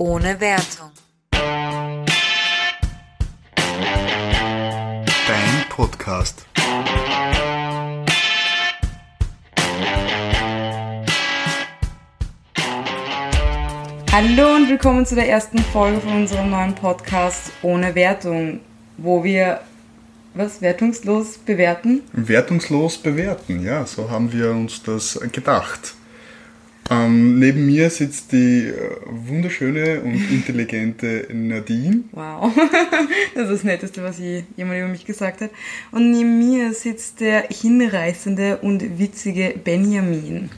ohne Wertung. Dein Podcast. Hallo und willkommen zu der ersten Folge von unserem neuen Podcast ohne Wertung, wo wir was wertungslos bewerten. Wertungslos bewerten, ja, so haben wir uns das gedacht. Ähm, neben mir sitzt die äh, wunderschöne und intelligente Nadine. Wow, das ist das Netteste, was je, jemand über mich gesagt hat. Und neben mir sitzt der hinreißende und witzige Benjamin.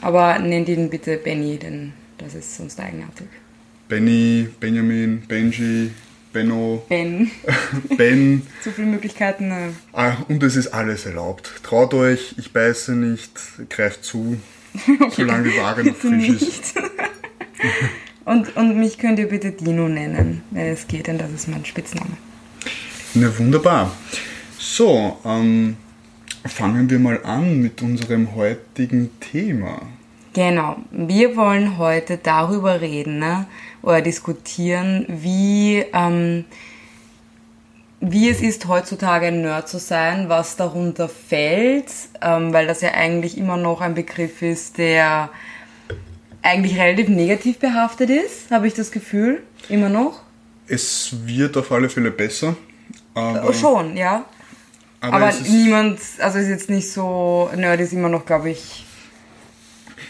Aber nennt ihn bitte Benny, denn das ist sonst eigenartig. Benny, Benjamin, Benji, Benno, Ben, Ben. zu viele Möglichkeiten. äh, Ah, und es ist alles erlaubt. Traut euch, ich beiße nicht, greift zu, solange die Ware noch frisch ist. und, und mich könnt ihr bitte Dino nennen, wenn es geht, denn das ist mein Spitzname. Na wunderbar. So, ähm, fangen wir mal an mit unserem heutigen Thema. Genau, wir wollen heute darüber reden ne, oder diskutieren, wie, ähm, wie es ist, heutzutage ein Nerd zu sein, was darunter fällt, ähm, weil das ja eigentlich immer noch ein Begriff ist, der eigentlich relativ negativ behaftet ist, habe ich das Gefühl, immer noch. Es wird auf alle Fälle besser. Aber, Oh, Schon, ja. aber Aber es ist, niemand, also ist jetzt nicht so, Nerd ist immer noch, glaube ich,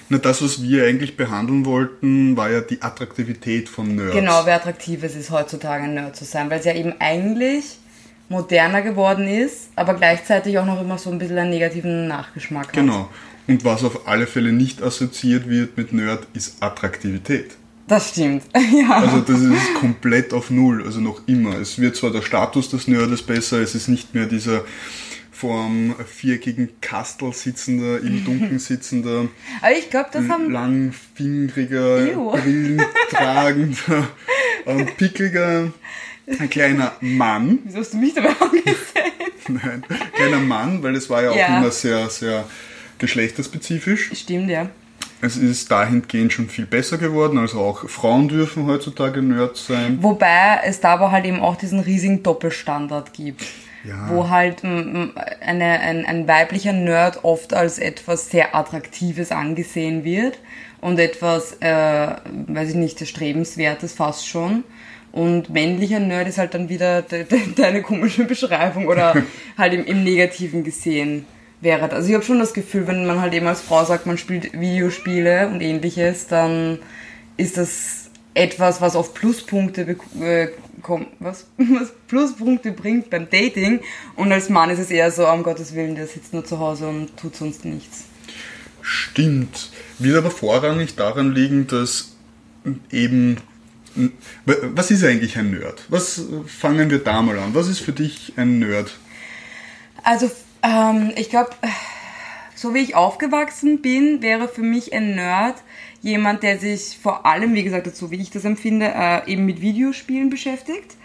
na, das, was wir eigentlich behandeln wollten, war ja die Attraktivität von Nerds. Genau, wie attraktiv es ist, heutzutage ein Nerd zu sein, weil es ja eben eigentlich moderner geworden ist, aber gleichzeitig auch noch immer so ein bisschen einen negativen Nachgeschmack hat. Genau. Und was auf alle Fälle nicht assoziiert wird mit Nerd, ist Attraktivität. Das stimmt, ja. Also das ist komplett auf Null, also noch immer. Es wird zwar der Status des Nerdes besser, es ist nicht mehr dieser vorm viereckigen Kastel sitzender, im Dunkeln sitzender, aber ich glaube, das haben... langfingeriger, Ew. Brillen tragender, ähm, pickliger, ein kleiner Mann. Wieso hast du mich dabei angesehen? Nein, kleiner Mann, weil es war ja auch Ja. immer sehr, sehr geschlechterspezifisch. Stimmt, ja. Es ist dahingehend schon viel besser geworden, also auch Frauen dürfen heutzutage Nerds sein. Wobei es da aber halt eben auch diesen riesigen Doppelstandard gibt. Ja. Wo halt mm, mm, eine, ein, ein weiblicher Nerd oft als etwas sehr Attraktives angesehen wird und etwas, äh, weiß ich nicht, Erstrebenswertes fast schon. Und männlicher Nerd ist halt dann wieder de, de, deine komische Beschreibung oder halt im, im Negativen gesehen wäre. Also ich habe schon das Gefühl, wenn man halt eben als Frau sagt, man spielt Videospiele und ähnliches, dann ist das etwas, was auf Pluspunkte äh, kommt, was? was Pluspunkte bringt beim Dating. Und als Mann ist es eher so, um Gottes Willen, der sitzt nur zu Hause und tut sonst nichts. Stimmt. Wird aber vorrangig daran liegen, dass eben. Was ist eigentlich ein Nerd? Was fangen wir da mal an? Was ist für dich ein Nerd? Also, ähm, ich glaube, so wie ich aufgewachsen bin, wäre für mich ein Nerd jemand, der sich vor allem, wie gesagt, so wie ich das empfinde, äh, eben mit Videospielen beschäftigt.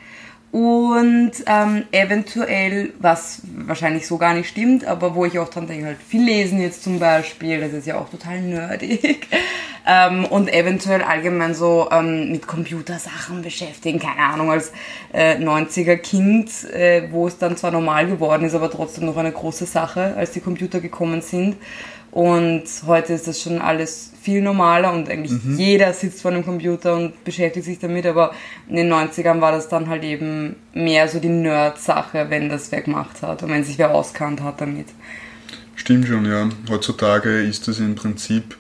Und ähm, eventuell, was wahrscheinlich so gar nicht stimmt, aber wo ich auch dran denke, halt viel lesen jetzt zum Beispiel, das ist ja auch total nerdig. ähm, und eventuell allgemein so ähm, mit Computersachen beschäftigen, keine Ahnung, als äh, 90er Kind, äh, wo es dann zwar normal geworden ist, aber trotzdem noch eine große Sache, als die Computer gekommen sind. Und heute ist das schon alles viel normaler und eigentlich jeder sitzt vor einem Computer und beschäftigt sich damit, aber in den 90ern war das dann halt eben mehr so die Nerd-Sache, wenn das wer gemacht hat und wenn sich wer auskannt hat damit. Stimmt schon, ja. Heutzutage ist es im Prinzip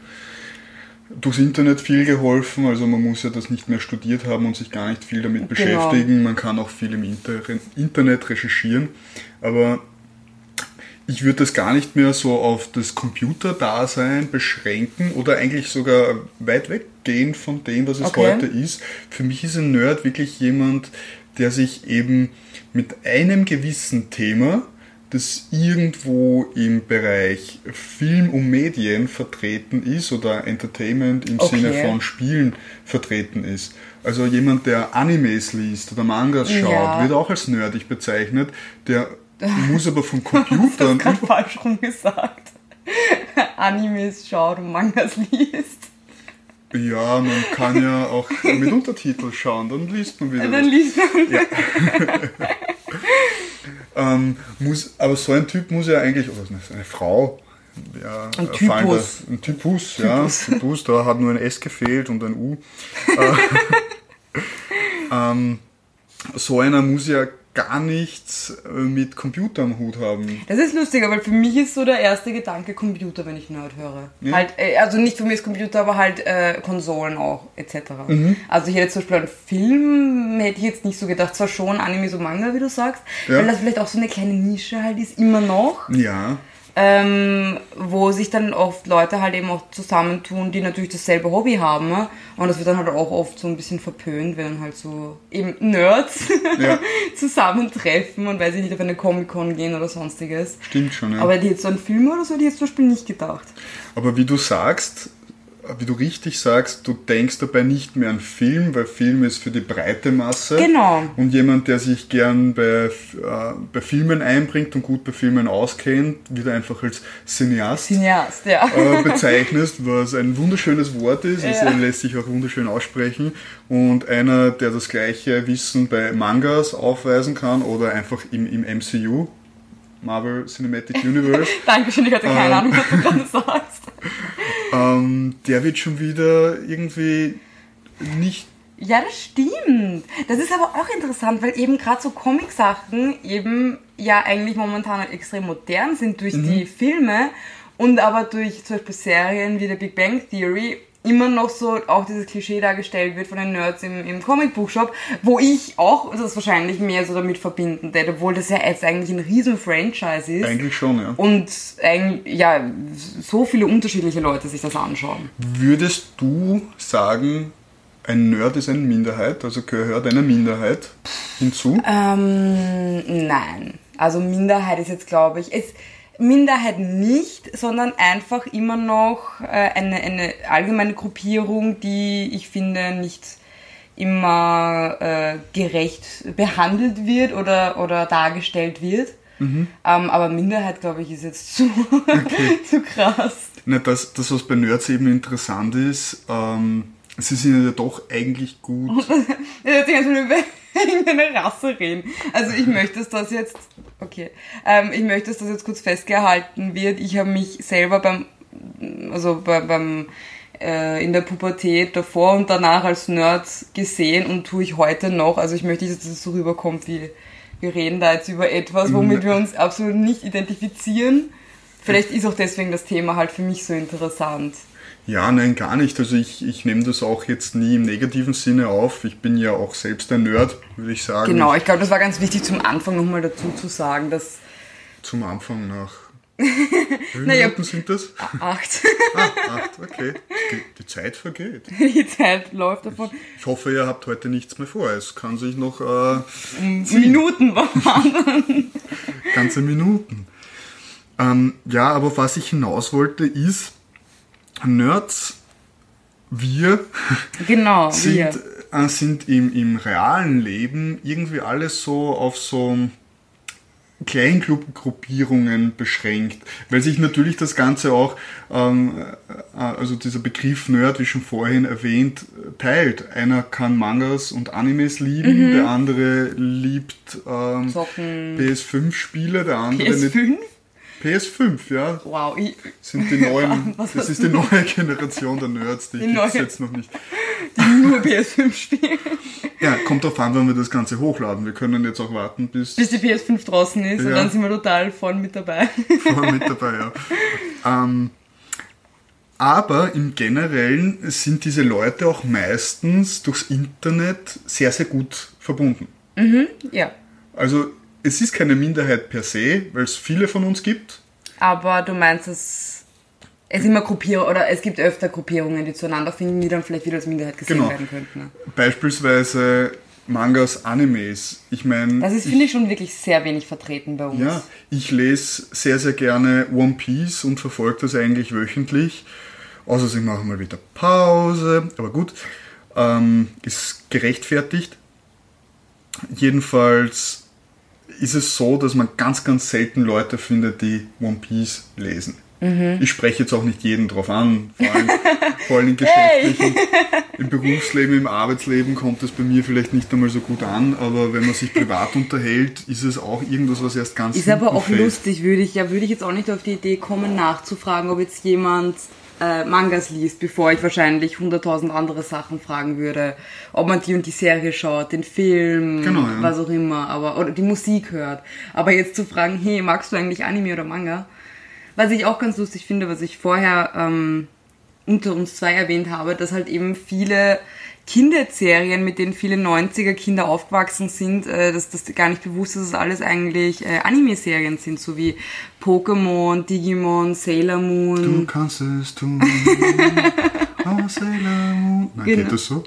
durchs Internet viel geholfen. Also man muss ja das nicht mehr studiert haben und sich gar nicht viel damit Genau. beschäftigen. Man kann auch viel im Inter Internet recherchieren. Aber ich würde das gar nicht mehr so auf das Computerdasein beschränken oder eigentlich sogar weit weggehen von dem, was es Okay. heute ist. Für mich ist ein Nerd wirklich jemand, der sich eben mit einem gewissen Thema, das irgendwo im Bereich Film und Medien vertreten ist oder Entertainment im Okay. Sinne von Spielen vertreten ist. Also jemand, der Animes liest oder Mangas schaut, Ja. wird auch als nerdig bezeichnet. Der muss aber vom Computer ist gerade falsch rum gesagt. Animes schaut und Mangas liest. Ja, man kann ja auch mit Untertitel schauen, dann liest man wieder. Dann was. liest man. Ja. ähm, muss, aber so ein Typ muss ja eigentlich, oder eine Frau, ja, Ein Typus. ein Typus, ja, Typus, da hat nur ein S gefehlt und ein U. Äh, ähm, so einer muss ja gar nichts äh, mit Computer am Hut haben. Das ist lustig, weil für mich ist so der erste Gedanke Computer, wenn ich Nerd höre. Halt, äh, also nicht für mich ist Computer, aber halt äh, Konsolen auch, etc. Mhm. Also ich hätte zum Beispiel einen Film, hätte ich jetzt nicht so gedacht, zwar schon Anime, so Manga, wie du sagst, Ja. weil das vielleicht auch so eine kleine Nische halt ist, immer noch. Ja, ähm, wo sich dann oft Leute halt eben auch zusammentun, die natürlich dasselbe Hobby haben. Ne? Und das wird dann halt auch oft so ein bisschen verpönt, wenn dann halt so eben Nerds Ja. zusammentreffen und weiß ich nicht, auf eine Comic-Con gehen oder sonstiges. stimmt schon. Ja. Aber die jetzt so einen Film oder so, die jetzt zum Beispiel nicht gedacht. Aber wie du sagst, wie du richtig sagst, du denkst dabei nicht mehr an Film, weil Film ist für die breite Masse. Genau. Und jemand, der sich gern bei, äh, bei Filmen einbringt und gut bei Filmen auskennt, wird einfach als Cineast Cineast, ja. äh, bezeichnest, was ein wunderschönes Wort ist. Es Ja. lässt sich auch wunderschön aussprechen. Und einer, der das gleiche Wissen bei Mangas aufweisen kann oder einfach im, im MCU, Marvel Cinematic Universe, Dankeschön, ich hatte keine Ähm. Ahnung, was du gerade sagst. Ähm, der wird schon wieder irgendwie nicht. Ja, das stimmt. Das ist aber auch interessant, weil eben gerade so Comic-Sachen eben ja eigentlich momentan halt extrem modern sind durch die Filme und aber durch zum Beispiel Serien wie der Big Bang Theory immer noch so auch dieses Klischee dargestellt wird von den Nerds im, im Comic-Book-Shop, wo ich auch das wahrscheinlich mehr so damit verbinden werde, obwohl das ja jetzt eigentlich ein riesen Franchise ist. Eigentlich schon, ja. Und ein, ja, so viele unterschiedliche Leute sich das anschauen. Würdest du sagen, ein Nerd ist eine Minderheit, also gehört eine Minderheit hinzu? Ähm, nein. Also Minderheit ist jetzt, glaube ich, ist Minderheit nicht, sondern einfach immer noch äh, eine, eine allgemeine Gruppierung, die ich finde nicht immer äh, gerecht behandelt wird oder, oder dargestellt wird. Ähm, aber Minderheit, glaube ich, ist jetzt zu, zu krass. Na, das, das, was bei Nerds eben interessant ist, ähm, sie sind ja doch eigentlich gut. Jetzt ganz über irgendeine Rasse reden. Also ich möchte, dass das jetzt, okay, ähm, ich möchte, dass das jetzt kurz festgehalten wird. Ich habe mich selber beim, also bei, beim, äh, in der Pubertät davor und danach als Nerd gesehen und tue ich heute noch. Also ich möchte dass das so rüberkommt, wie wir reden da jetzt über etwas, womit wir uns absolut nicht identifizieren. Vielleicht ist auch deswegen das Thema halt für mich so interessant. Ja, nein, gar nicht. Also ich, ich nehme das auch jetzt nie im negativen Sinne auf. Ich bin ja auch selbst ein Nerd, würde ich sagen. Genau, ich glaube, das war ganz wichtig zum Anfang nochmal dazu zu sagen, dass Zum Anfang nach. Wie viele Naja. Minuten sind das? acht Ah, acht, okay. Die Zeit vergeht. die Zeit läuft davon. Ich hoffe, ihr habt heute nichts mehr vor. Es kann sich noch äh, Minuten waren. ganze Minuten. Ähm, ja, aber was ich hinaus wollte, ist, Nerds, wir genau, sind, wir. äh, sind im, im realen Leben irgendwie alles so auf so Kleingruppierungen beschränkt, weil sich natürlich das Ganze auch, ähm, äh, also dieser Begriff Nerd, wie schon vorhin erwähnt, teilt. Einer kann Mangas und Animes lieben, der andere liebt ähm, Zocken. PS5-Spiele, der andere nicht. PS5? PS5, ja, Wow, ich, sind die neuen, das ist die neue Generation der Nerds, die, Die gibt es jetzt noch nicht. die nur PS5 spielen. Ja, kommt drauf an, wann wir das Ganze hochladen. Wir können jetzt auch warten, bis Bis die PS5 draußen ist und Ja. dann sind wir total vorne mit dabei. voll mit dabei, ja. Ähm, aber im Generellen sind diese Leute auch meistens durchs Internet sehr, sehr gut verbunden. ja. Also es ist keine Minderheit per se, weil es viele von uns gibt. Aber du meinst, es, es immer Gruppierungen, oder es gibt öfter Gruppierungen, die zueinander finden, die dann vielleicht wieder als Minderheit gesehen Genau. werden könnten. Ne? Beispielsweise Mangas, Animes. Ich meine, Das ist, finde ich, schon wirklich sehr wenig vertreten bei uns. Ja, ich lese sehr, sehr gerne One Piece und verfolge das eigentlich wöchentlich. Außer sie machen mal wieder Pause, aber gut, ähm, ist gerechtfertigt. Jedenfalls ist es so, dass man ganz, ganz selten Leute findet, die One Piece lesen. Ich spreche jetzt auch nicht jeden drauf an, vor allem, vor allem im geschäftlichen, im Berufsleben, im Arbeitsleben kommt es bei mir vielleicht nicht einmal so gut an, aber wenn man sich privat unterhält, ist es auch irgendwas, was erst ganz Ist aber auch fällt. lustig, würde ich, ja, würde ich jetzt auch nicht auf die Idee kommen, nachzufragen, ob jetzt jemand äh, Mangas liest, bevor ich wahrscheinlich hunderttausend andere Sachen fragen würde. Ob man die und die Serie schaut, den Film, Genau, ja. was auch immer, aber, oder die Musik hört. Aber jetzt zu fragen, hey, magst du eigentlich Anime oder Manga? Was ich auch ganz lustig finde, was ich vorher ähm, unter uns zwei erwähnt habe, dass halt eben viele Kinderserien, mit denen viele 90er Kinder aufgewachsen sind, äh, dass das gar nicht bewusst ist, dass es alles eigentlich äh, Anime-Serien sind, so wie Pokémon, Digimon, Sailor Du Moon. kannst es tun. oh, Sailor Moon. Nein, Genau. geht das so?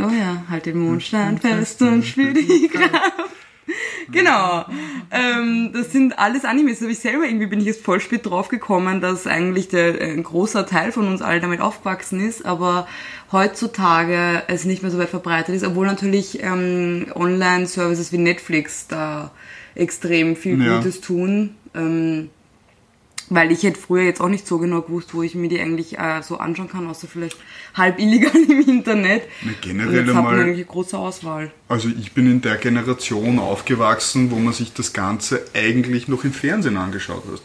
Oh ja, halt den Mondstand fest und spür die Kraft. Genau. Ähm, das sind alles Animes. Da habe ich selber irgendwie bin ich jetzt voll spät drauf gekommen, dass eigentlich der, äh, ein großer Teil von uns alle damit aufgewachsen ist, aber heutzutage es nicht mehr so weit verbreitet ist, obwohl natürlich ähm, Online-Services wie Netflix da extrem viel Ja. Gutes tun. Ähm, weil ich hätte früher jetzt auch nicht so genau gewusst, wo ich mir die eigentlich äh, so anschauen kann, außer vielleicht halb illegal im Internet. Na, generell jetzt hat man einmal- eine große Auswahl. Also ich bin in der Generation aufgewachsen, wo man sich das Ganze eigentlich noch im Fernsehen angeschaut hat.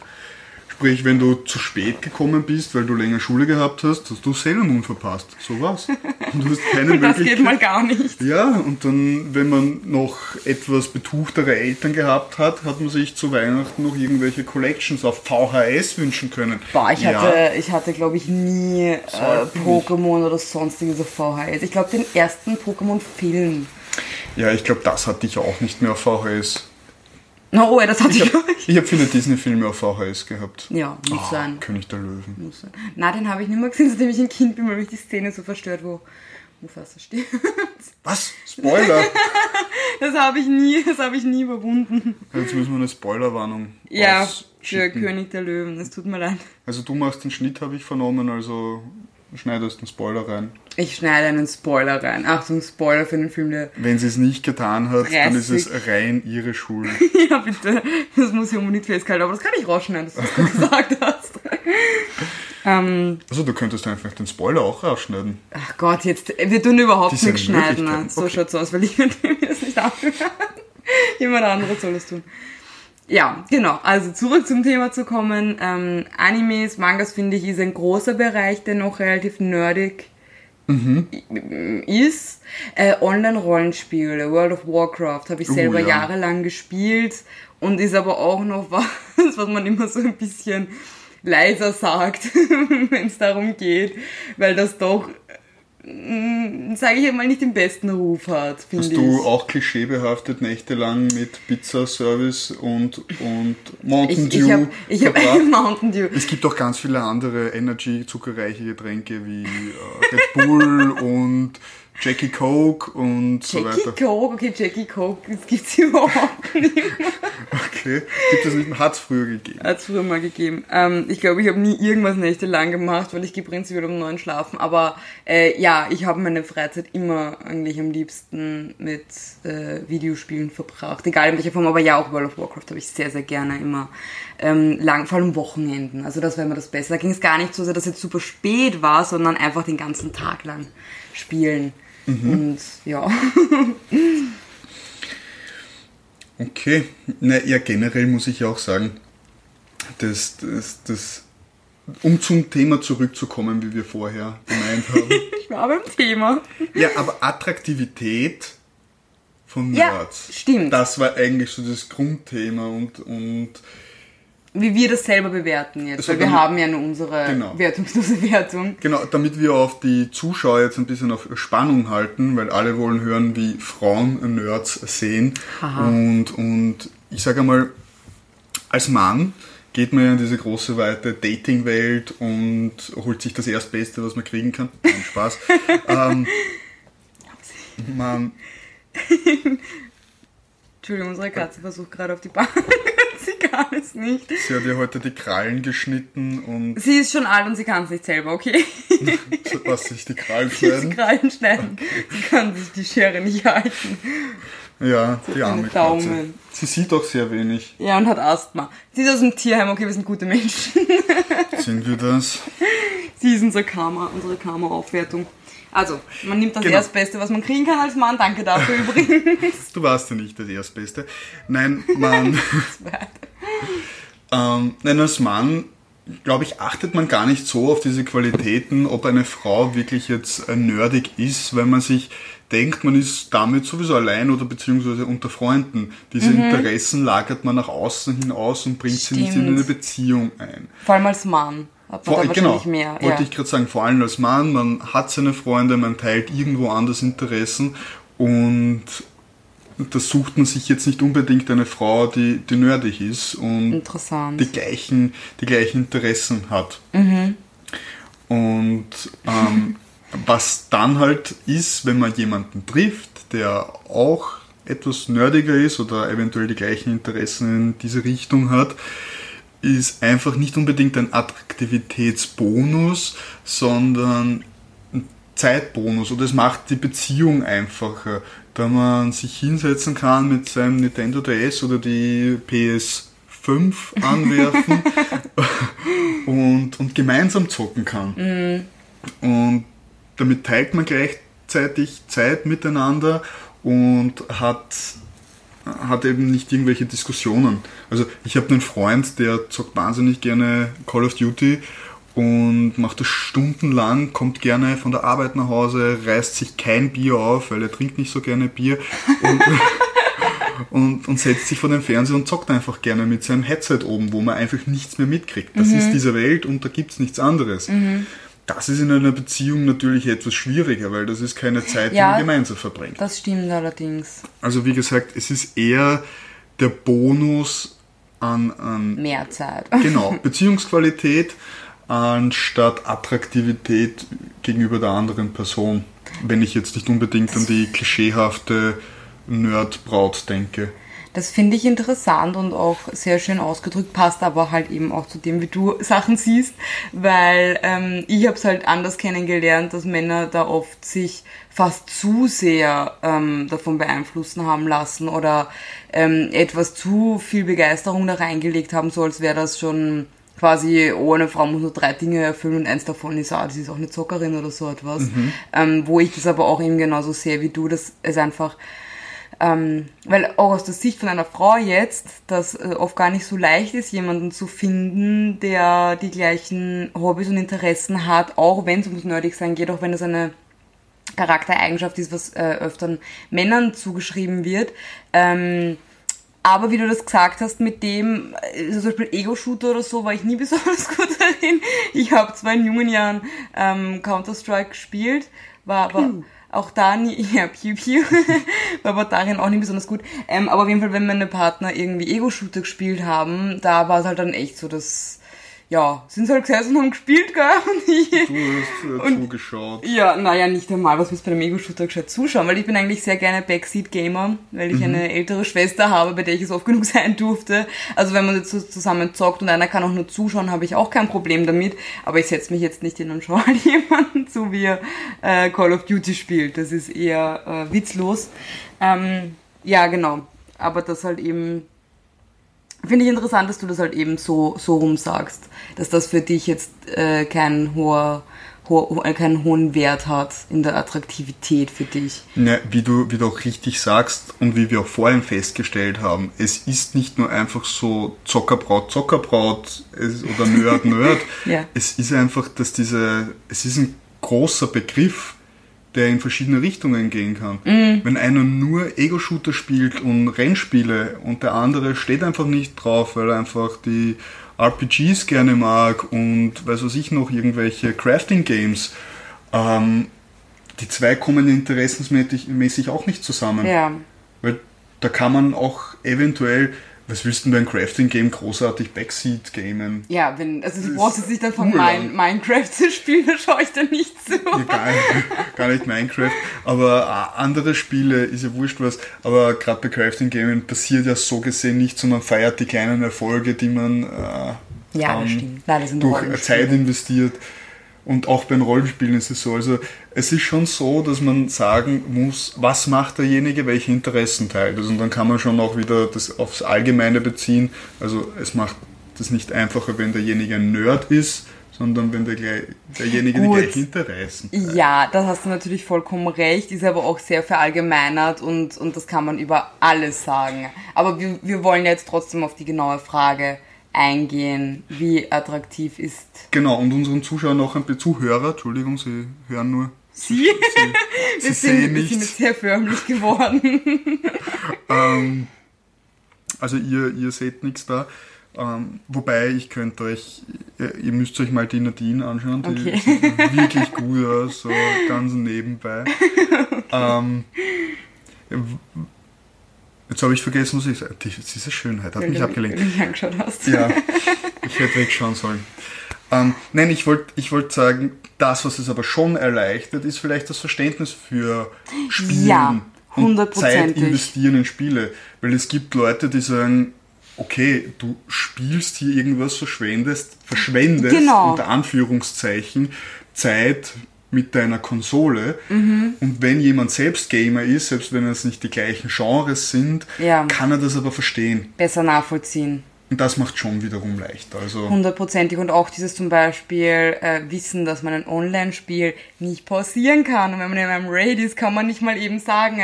Sprich, wenn du zu spät gekommen bist, weil du länger Schule gehabt hast, hast du Sailor Moon verpasst. So was. Und du hast keine Das geht mal gar nicht. Ja, und dann, wenn man noch etwas betuchtere Eltern gehabt hat, hat man sich zu Weihnachten noch irgendwelche Collections auf VHS wünschen können. Boah, ich ja, hatte, ich hatte glaube ich, nie äh, Pokémon oder sonstiges auf VHS. Ich glaube, den ersten Pokémon-Film. ja, ich glaube, das hatte ich auch nicht mehr auf VHS. Na, oh, das hatte ich, habe ich. ich hab viele Disney-Filme auf VHS gehabt. Ja, muss Ah, sein. König der Löwen. Muss sein. Na, den habe ich nicht mehr gesehen, seitdem ich ein Kind bin, weil mich die Szene so verstört, wo Mufasa stirbt. Was? Spoiler! Das habe ich nie, das habe ich nie überwunden. Jetzt müssen wir eine Spoilerwarnung Ja, für. König der Löwen, es tut mir leid. Also du machst den Schnitt, habe ich vernommen, also schneidest einen Spoiler rein. Ich schneide einen Spoiler rein. Achtung, Spoiler für den Film, der Wenn sie es nicht getan hat, dann ist es 30. rein ihre Schuld. Ja, bitte. Das muss ich unbedingt festhalten. Aber das kann ich rausschneiden, dass du das gesagt hast. ähm, Also du könntest einfach den Spoiler auch rausschneiden. ach Gott, jetzt, wir tun überhaupt Das ist nichts schneiden. Ne? So Okay. schaut's aus, weil ich mit mir das nicht anhören. Jemand anderes soll es tun. Ja, genau. Also zurück zum Thema zu kommen. Ähm, Animes, Mangas finde ich ist ein großer Bereich, der noch relativ nerdig ist. Äh, Online-Rollenspiele, World of Warcraft habe ich Oh, selber ja. jahrelang gespielt und ist aber auch noch was, was man immer so ein bisschen leiser sagt, wenn es darum geht, weil das doch, sage ich einmal, nicht den besten Ruf hat, Hast ich. du auch klischeebehaftet nächtelang mit Pizza-Service und, und Mountain ich ich Dew habe ich hab verbracht? Mountain Dew. Es gibt auch ganz viele andere Energy-zuckerreiche Getränke wie äh, Red Bull und Jackie Coke und so Jackie weiter. Coke, okay, Jackie Coke, das gibt's überhaupt nicht. Okay. Gibt es nicht, hat es früher gegeben. Hat es früher mal gegeben. Ähm, ich glaube, ich habe nie irgendwas nächtelang gemacht, weil ich gehe prinzipiell um neun schlafen. Aber äh, ja, ich habe meine Freizeit immer eigentlich am liebsten mit äh, Videospielen verbracht. Egal in welcher Form, aber ja, auch World of Warcraft habe ich sehr, sehr gerne immer ähm, lang, vor allem Wochenenden. Also das war immer das Beste. Da ging es gar nicht so sehr, dass jetzt super spät war, sondern einfach den ganzen Tag lang spielen. Und ja. Okay. Na, ja, generell muss ich auch sagen, dass, dass, dass, um zum Thema zurückzukommen, wie wir vorher gemeint haben. Ich war beim Thema. ja, aber Attraktivität von Ja, Nerds. stimmt. Das war eigentlich so das Grundthema und, und Wie wir das selber bewerten jetzt, Also weil wir haben ja nur unsere Genau. wertungslose Wertung. Genau, damit wir auf die Zuschauer jetzt ein bisschen auf Spannung halten, weil alle wollen hören, wie Frauen Nerds sehen. Und, und ich sage einmal, als Mann geht man ja in diese große, weite Dating-Welt und holt sich das Erstbeste, was man kriegen kann. Nein, Spaß. ähm, man, Entschuldigung, unsere Katze versucht gerade auf die Bank ich kann es nicht. Sie hat ihr heute die Krallen geschnitten und Sie ist schon alt und sie kann es nicht selber, okay? was sich die Krallen Die schneiden. Krallen schneiden. Sie kann sich die Schere nicht halten. Ja, die arme keine Katze. Daumen. Sie sieht auch sehr wenig. Ja, und hat Asthma. Sie ist aus dem Tierheim, okay, wir sind gute Menschen. Sind wir das? Sie ist unser Karma, unsere Karma-Aufwertung. Also, man nimmt das Genau. Erstbeste, was man kriegen kann als Mann. Danke dafür übrigens. Du warst ja nicht das Erstbeste. Nein, man. ähm, nein, als Mann, glaube ich, achtet man gar nicht so auf diese Qualitäten, ob eine Frau wirklich jetzt äh, nerdig ist, weil man sich denkt, man ist damit sowieso allein oder beziehungsweise unter Freunden. Diese Interessen lagert man nach außen hin aus und bringt sie nicht in Stimmt. eine Beziehung ein. Vor allem als Mann hat man Vor, da genau, wahrscheinlich mehr. wollte Ja. ich gerade sagen, vor allem als Mann, man hat seine Freunde, man teilt irgendwo anders Interessen und da sucht man sich jetzt nicht unbedingt eine Frau, die, die nerdig ist und die gleichen, die gleichen Interessen hat. Mhm. Und ähm, was dann halt ist, wenn man jemanden trifft, der auch etwas nerdiger ist oder eventuell die gleichen Interessen in diese Richtung hat, ist einfach nicht unbedingt ein Attraktivitätsbonus, sondern ein Zeitbonus oder es macht die Beziehung einfacher, da man sich hinsetzen kann mit seinem Nintendo DS oder die PS5 anwerfen und, und gemeinsam zocken kann. Und damit teilt man gleichzeitig Zeit miteinander und hat, hat eben nicht irgendwelche Diskussionen. Also ich habe einen Freund, der zockt wahnsinnig gerne Call of Duty und macht das stundenlang, kommt gerne von der Arbeit nach Hause, reißt sich kein Bier auf, weil er trinkt nicht so gerne Bier und, und, und setzt sich vor den Fernseher und zockt einfach gerne mit seinem Headset oben, wo man einfach nichts mehr mitkriegt. Das ist diese Welt und da gibt's nichts anderes. Das ist in einer Beziehung natürlich etwas schwieriger, weil das ist keine Zeit, die Ja. man gemeinsam verbringt. Das stimmt allerdings. Also wie gesagt, es ist eher der Bonus an, an Mehr Zeit. genau, Beziehungsqualität anstatt Attraktivität gegenüber der anderen Person. Wenn ich jetzt nicht unbedingt an die klischeehafte Nerdbraut denke. Das finde ich interessant und auch sehr schön ausgedrückt, passt aber halt eben auch zu dem, wie du Sachen siehst, weil ähm, ich habe es halt anders kennengelernt, dass Männer da oft sich fast zu sehr ähm, davon beeinflussen haben lassen oder ähm, etwas zu viel Begeisterung da reingelegt haben, so als wäre das schon quasi, oh, eine Frau muss nur drei Dinge erfüllen und eins davon ist, ah, sie ist auch eine Zockerin oder so etwas. Ähm, wo ich das aber auch eben genauso sehe wie du, dass es einfach ähm, weil auch aus der Sicht von einer Frau jetzt, das äh, oft gar nicht so leicht ist, jemanden zu finden, der die gleichen Hobbys und Interessen hat, auch wenn es ums Nerdigsein geht, auch wenn es eine Charaktereigenschaft ist, was äh, öfter Männern zugeschrieben wird. Ähm, aber wie du das gesagt hast, mit dem, äh, zum Beispiel Ego-Shooter oder so, war ich nie besonders gut darin. Ich habe zwar in jungen Jahren ähm, Counter-Strike gespielt, war aber auch da nie, ja, Pew Pew, war aber darin auch nie besonders gut. Ähm, aber auf jeden Fall, wenn meine Partner irgendwie Ego-Shooter gespielt haben, da war es halt dann echt so, dass, ja, sind sie halt gesessen und haben gespielt, gell? Und ich, Du hast äh, zugeschaut. ja, naja, nicht einmal, was du bei dem Ego-Shooter gescheit zuschauen, weil ich bin eigentlich sehr gerne Backseat-Gamer, weil ich eine ältere Schwester habe, bei der ich es oft genug sein durfte. Also wenn man jetzt so zusammen zockt und einer kann auch nur zuschauen, habe ich auch kein Problem damit, aber ich setze mich jetzt nicht hin und schaue halt jemanden zu, wie er äh, Call of Duty spielt. Das ist eher äh, witzlos. Ähm, ja, genau. Aber das halt eben Finde ich interessant, dass du das halt eben so, so rum sagst, dass das für dich jetzt äh, keinen, hoher, hoher, äh, keinen hohen Wert hat in der Attraktivität für dich. Ja, wie, du, wie du auch richtig sagst und wie wir auch vorhin festgestellt haben, es ist nicht nur einfach so Zockerbraut, Zockerbraut es, oder Nerd, Nerd. Ja. Es ist einfach, dass diese, es ist ein großer Begriff, der in verschiedene Richtungen gehen kann. Wenn einer nur Ego-Shooter spielt und Rennspiele und der andere steht einfach nicht drauf, weil er einfach die RPGs gerne mag und weiß was ich noch, irgendwelche Crafting-Games, ähm, die zwei kommen interessensmäßig mäßig auch nicht zusammen. Ja. Weil da kann man auch eventuell Was willst du denn beim Crafting-Game großartig Backseat gamen? Ja, wenn, also du brauchst jetzt nicht von mein, Minecraft zu spielen, da schaue ich dann nicht zu. Ja, gar, gar nicht Minecraft, aber äh, andere Spiele ist ja wurscht was, aber gerade bei Crafting-Gamen passiert ja so gesehen nichts, sondern feiert die kleinen Erfolge, die man äh, ja, sind durch Zeit investiert. Und auch beim Rollenspielen ist es so. Also es ist schon so, dass man sagen muss, was macht derjenige, welche Interessen teilt. Also, und dann kann man schon auch wieder das aufs Allgemeine beziehen. Also es macht das nicht einfacher, wenn derjenige ein Nerd ist, sondern wenn der, derjenige Gut. die gleichen Interessen teilt. Ja, da hast du natürlich vollkommen recht, ist aber auch sehr verallgemeinert und, und das kann man über alles sagen. Aber wir, wir wollen jetzt trotzdem auf die genaue Frage eingehen, wie attraktiv ist. Genau, und unseren Zuschauern noch ein paar Zuhörer, Entschuldigung, sie hören nur. Sie? Sie, sie wir, sind, wir sind jetzt sehr förmlich geworden. ähm, also ihr, ihr seht nichts da. Ähm, wobei, ich könnte euch, ihr, müsst euch mal die Nadine anschauen, die okay. sieht wirklich gut aus, so ganz nebenbei. Ähm, Jetzt habe ich vergessen, was ich sage. Diese Schönheit hat Wenn mich abgelenkt. Wenn du mich angeschaut hast. Ja, ich hätte wegschauen sollen. Ähm, nein, ich wollte ich wollt sagen, das, was es aber schon erleichtert, ist vielleicht das Verständnis für Spielen ja, und Zeit investieren in Spiele. Weil es gibt Leute, die sagen, okay, du spielst hier irgendwas, verschwendest, verschwendest genau. unter Anführungszeichen Zeit mit deiner Konsole. Mhm. Und wenn jemand selbst Gamer ist, selbst wenn es nicht die gleichen Genres sind, ja. kann er das aber verstehen. Besser nachvollziehen. Und das macht schon wiederum leichter. Also Hundertprozentig. Und auch dieses zum Beispiel äh, Wissen, dass man ein Online-Spiel nicht pausieren kann. Und wenn man in einem Raid ist, kann man nicht mal eben sagen,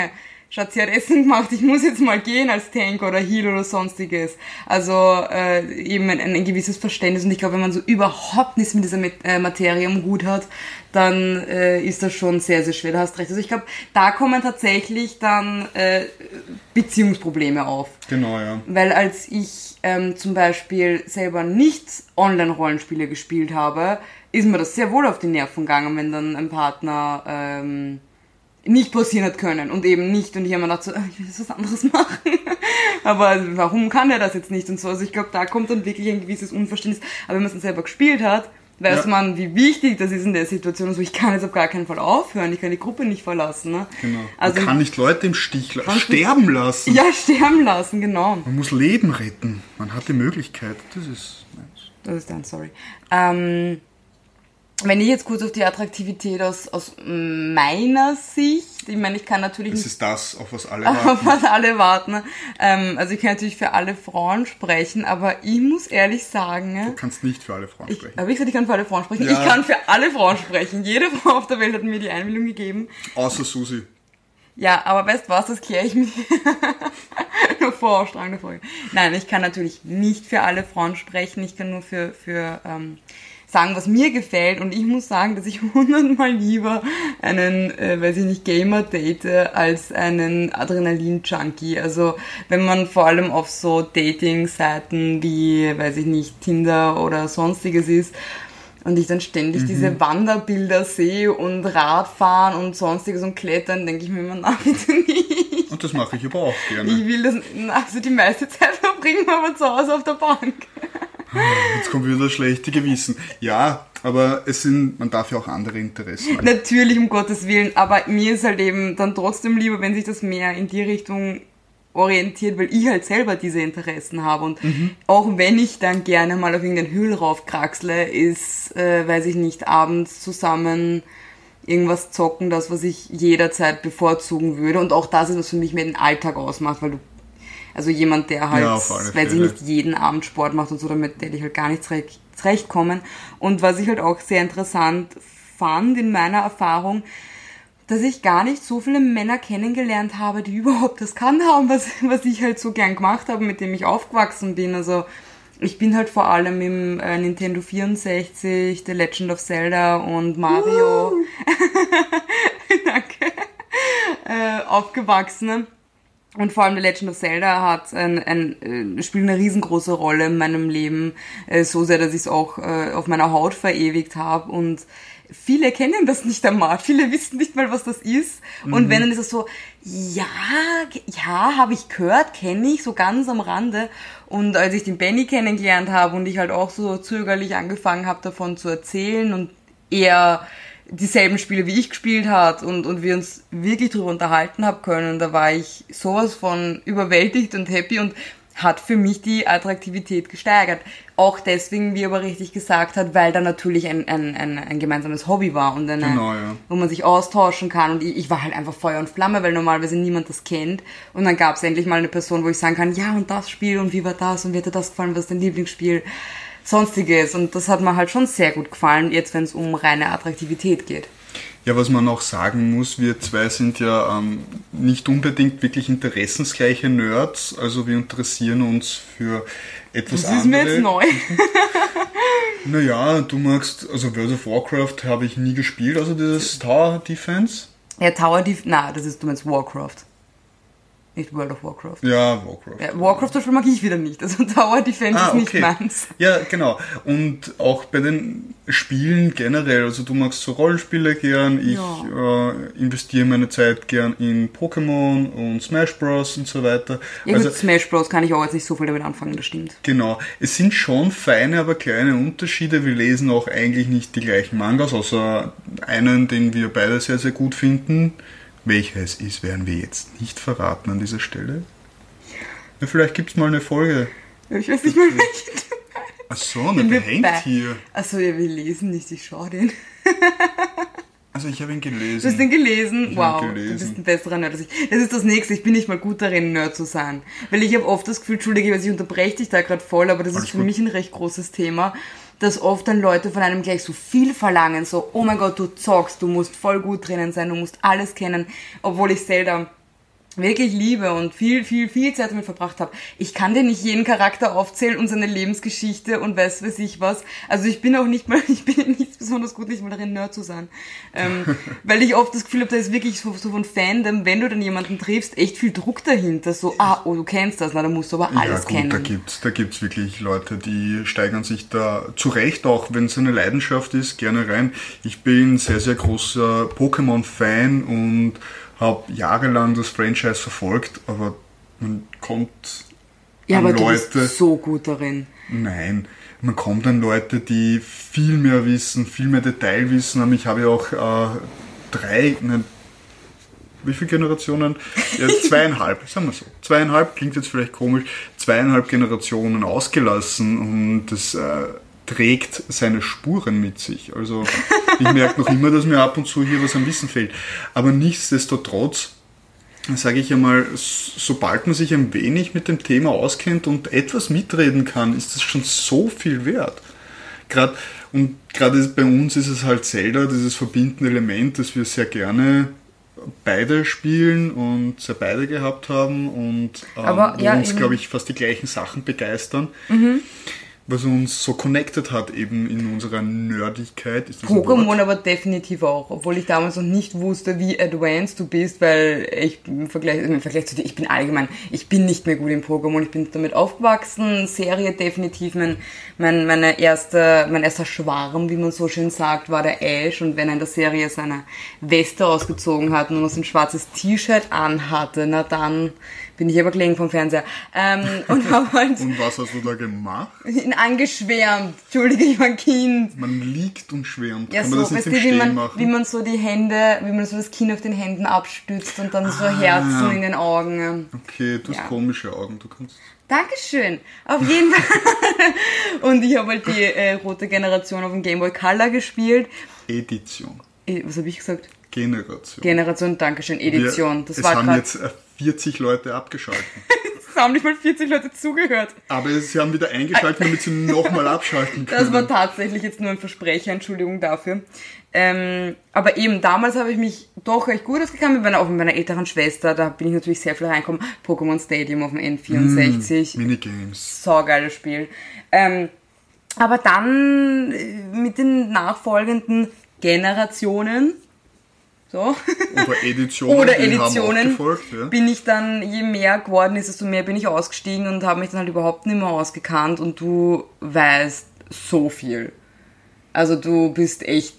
Schatz, sie hat Essen gemacht, ich muss jetzt mal gehen als Tank oder Heal oder sonstiges. Also äh, eben ein, ein gewisses Verständnis und ich glaube, wenn man so überhaupt nichts mit dieser äh, Materie im Gut hat, dann äh, ist das schon sehr, sehr schwer. Du hast recht. Also ich glaube, da kommen tatsächlich dann äh, Beziehungsprobleme auf. Genau, ja. Weil als ich ähm, zum Beispiel selber nicht Online-Rollenspiele gespielt habe, ist mir das sehr wohl auf die Nerven gegangen, wenn dann ein Partner... Ähm, nicht passieren hat können und eben nicht. Und ich habe mir gedacht, so, ah, ich will jetzt was anderes machen. Aber warum kann er das jetzt nicht und so? Also ich glaube, da kommt dann wirklich ein gewisses Unverständnis. Aber wenn man es dann selber gespielt hat, weiß ja. man, wie wichtig das ist in der Situation. Also ich kann jetzt auf gar keinen Fall aufhören, ich kann die Gruppe nicht verlassen. Ne? Genau. Also man kann nicht Leute im Stich lassen, sterben lassen. Ja, sterben lassen, genau. Man muss Leben retten. Man hat die Möglichkeit. Das ist Das ist dann, sorry. Ähm, wenn ich jetzt kurz auf die Attraktivität aus, aus meiner Sicht, ich meine, ich kann natürlich. Das ist das, auf was alle warten. Auf was alle warten. Ähm, also ich kann natürlich für alle Frauen sprechen, aber ich muss ehrlich sagen. Du kannst nicht für alle Frauen ich, sprechen. Aber ich gesagt, ich kann für alle Frauen sprechen. Ja. Ich kann für alle Frauen sprechen. Jede Frau auf der Welt hat mir die Einwilligung gegeben. Außer Susi. Ja, aber weißt was, das kläre ich mir nur vor Ausstrahlung der Folge. Nein, ich kann natürlich nicht für alle Frauen sprechen. Ich kann nur für, für ähm, sagen, was mir gefällt. Und ich muss sagen, dass ich hundertmal lieber einen, äh, weiß ich nicht, Gamer date als einen Adrenalin-Junkie. Also wenn man vor allem auf so Dating-Seiten wie, weiß ich nicht, Tinder oder sonstiges ist, und ich dann ständig mhm. diese Wanderbilder sehe und Radfahren und sonstiges und Klettern, denke ich mir immer, na bitte nicht. Und das mache ich aber auch gerne. Ich will das, also die meiste Zeit verbringen wir aber zu Hause auf der Bank. Jetzt kommt wieder das schlechte Gewissen. Ja, aber es sind, man darf ja auch andere Interessen. Haben. Natürlich, um Gottes Willen, aber mir ist halt eben dann trotzdem lieber, wenn sich das mehr in die Richtung orientiert, weil ich halt selber diese Interessen habe. Und mhm. auch wenn ich dann gerne mal auf irgendeinen Hügel raufkraxle, ist, äh, weiß ich nicht, abends zusammen irgendwas zocken, das, was ich jederzeit bevorzugen würde. Und auch das ist, was für mich mehr den Alltag ausmacht, weil du also jemand, der halt, ja, weil sie nicht jeden Abend Sport macht und so, damit hätte ich halt gar nicht zurechtkommen. Und was ich halt auch sehr interessant fand in meiner Erfahrung, dass ich gar nicht so viele Männer kennengelernt habe, die überhaupt das kann haben, was, was ich halt so gern gemacht habe, mit dem ich aufgewachsen bin. Also ich bin halt vor allem im äh, Nintendo 64, The Legend of Zelda und Mario uh. Danke, äh, aufgewachsen. Und vor allem The Legend of Zelda hat ein, ein, äh, spielt eine riesengroße Rolle in meinem Leben, äh, so sehr, dass ich es auch äh, auf meiner Haut verewigt habe und viele kennen das nicht einmal, viele wissen nicht mal, was das ist. Und wenn, dann ist es so, ja, ja, habe ich gehört, kenne ich, so ganz am Rande. Und als ich den Benny kennengelernt habe und ich halt auch so zögerlich angefangen habe, davon zu erzählen und er dieselben Spiele wie ich gespielt hat und, und wir uns wirklich drüber unterhalten haben können, da war ich sowas von überwältigt und happy und hat für mich die Attraktivität gesteigert. Auch deswegen, wie er aber richtig gesagt hat, weil da natürlich ein, ein, ein, ein gemeinsames Hobby war und eine, Genau, ja. wo man sich austauschen kann. Und ich, ich war halt einfach Feuer und Flamme, weil normalerweise niemand das kennt. Und dann gab es endlich mal eine Person, wo ich sagen kann, ja und das Spiel und wie war das und wie hat dir das gefallen, was ist dein Lieblingsspiel, sonstiges. Und das hat mir halt schon sehr gut gefallen, jetzt wenn es um reine Attraktivität geht. Ja, was man auch sagen muss, wir zwei sind ja ähm, nicht unbedingt wirklich interessensgleiche Nerds, also wir interessieren uns für etwas Das ist andere. mir jetzt neu. Naja, du magst, also World of Warcraft habe ich nie gespielt, also dieses Tower Defense. Ja, Tower Def... Na, das ist, du meinst Warcraft. Nicht World of Warcraft. Ja, Warcraft. Ja, Warcraft zum Beispiel mag ich wieder nicht. Also Tower Defense Ah, ist nicht okay. meins. Ja, genau. Und auch bei den Spielen generell, also du magst so Rollenspiele gern, ich äh, investiere meine Zeit gern in Pokémon und Smash Bros. und so weiter. Ja also gut, Smash Bros. kann ich auch jetzt nicht so viel damit anfangen, das stimmt. Genau. Es sind schon feine, aber kleine Unterschiede. Wir lesen auch eigentlich nicht die gleichen Mangas, außer einen, den wir beide sehr, sehr gut finden. Welcher es ist, werden wir jetzt nicht verraten an dieser Stelle. Ja, vielleicht gibt es mal eine Folge. Ich weiß nicht mal welchen. Ach so, ne, der hängt bei- hier. Achso, ja, wir lesen nicht, ich schau den. Also ich habe ihn Du hast gelesen. den gelesen? Ich wow, gelesen. du bist ein besserer Nerd als ich. Das ist das Nächste, ich bin nicht mal gut darin, Nerd zu sein. Weil ich habe oft das Gefühl, Entschuldige, ich unterbreche dich da gerade voll, aber das Alles ist für gut. mich ein recht großes Thema, dass oft dann Leute von einem gleich so viel verlangen, so, oh mein Gott, du zockst, du musst voll gut drinnen sein, du musst alles kennen, obwohl ich Zelda wirklich liebe und viel, viel, viel Zeit damit verbracht habe. Ich kann dir nicht jeden Charakter aufzählen und seine Lebensgeschichte und weiß weiß ich was. Also ich bin auch nicht mal, ich bin nicht besonders gut, nicht mal darin Nerd zu sein. Ähm, weil ich oft das Gefühl habe, da ist wirklich so, so von Fandom, wenn du dann jemanden triffst, echt viel Druck dahinter. So, ah, oh, du kennst das, na, dann musst du aber Ja alles gut, kennen. da gibt's, da gibt's wirklich Leute, die steigern sich da zu Recht, auch wenn es eine Leidenschaft ist, gerne rein. Ich bin sehr, sehr großer Pokémon-Fan und habe jahrelang das Franchise verfolgt, aber man kommt ja, an aber du Leute... bist so gut darin. Nein, man kommt an Leute, die viel mehr wissen, viel mehr Detailwissen haben. Ich habe ja auch äh, drei, nein, wie viele Generationen? Ja, zweieinhalb, sagen wir so. Zweieinhalb klingt jetzt vielleicht komisch, zweieinhalb Generationen ausgelassen und das äh, trägt seine Spuren mit sich. Also ich merke noch immer, dass mir ab und zu hier was am Wissen fehlt. Aber nichtsdestotrotz sage ich einmal, sobald man sich ein wenig mit dem Thema auskennt und etwas mitreden kann, ist das schon so viel wert. Grad, und gerade bei uns ist es halt Zelda, dieses verbindende Element, das wir sehr gerne beide spielen und sehr beide gehabt haben und ähm, Aber, ja, uns, glaube ich, fast die gleichen Sachen begeistern. Was uns so connected hat eben in unserer Nerdigkeit. Ist? Pokémon aber definitiv auch, obwohl ich damals noch nicht wusste, wie advanced du bist, weil ich im Vergleich, im Vergleich zu dir, ich bin allgemein, ich bin nicht mehr gut in Pokémon, ich bin damit aufgewachsen, Serie definitiv, mein, mein, meine erste, mein erster Schwarm, wie man so schön sagt, war der Ash und wenn er in der Serie seine Weste ausgezogen hat und nur ein schwarzes T-Shirt anhatte, na dann bin ich aber gelegen vom Fernseher ähm, und halt Und was hast du da gemacht? ihn angeschwärmt, entschuldige, ich war ein Kind. Man liegt und schwärmt. Ja, Kann so, man das weißt im du, wie man, machen? wie man so die Hände, wie man so das Kinn auf den Händen abstützt und dann so Herzen in den Augen. okay, du hast Ja. komische Augen. Du kannst. Dankeschön. Auf jeden Fall. und ich habe halt die äh, rote Generation auf dem Game Boy Color gespielt. Edition. Eh, Was habe ich gesagt? Generation. Generation, Dankeschön, Edition. Wir, Das es war haben jetzt 40 Leute abgeschaltet. Es haben nicht mal 40 Leute zugehört. Aber sie haben wieder eingeschaltet, damit sie nochmal abschalten können. Das war tatsächlich jetzt nur ein Versprecher, Entschuldigung dafür. Ähm, aber eben, damals habe ich mich doch recht gut ausgekannt, mit meiner, auch mit meiner älteren Schwester, da bin ich natürlich sehr viel reingekommen. Pokémon Stadium auf dem N64, Minigames. saugeiles Spiel. Ähm, aber dann äh, mit den nachfolgenden Generationen, So. Oder Editionen, Oder Editionen. ja. Bin ich dann, je mehr geworden ist, desto mehr bin ich ausgestiegen und habe mich dann halt überhaupt nicht mehr ausgekannt und du weißt so viel. Also du bist echt,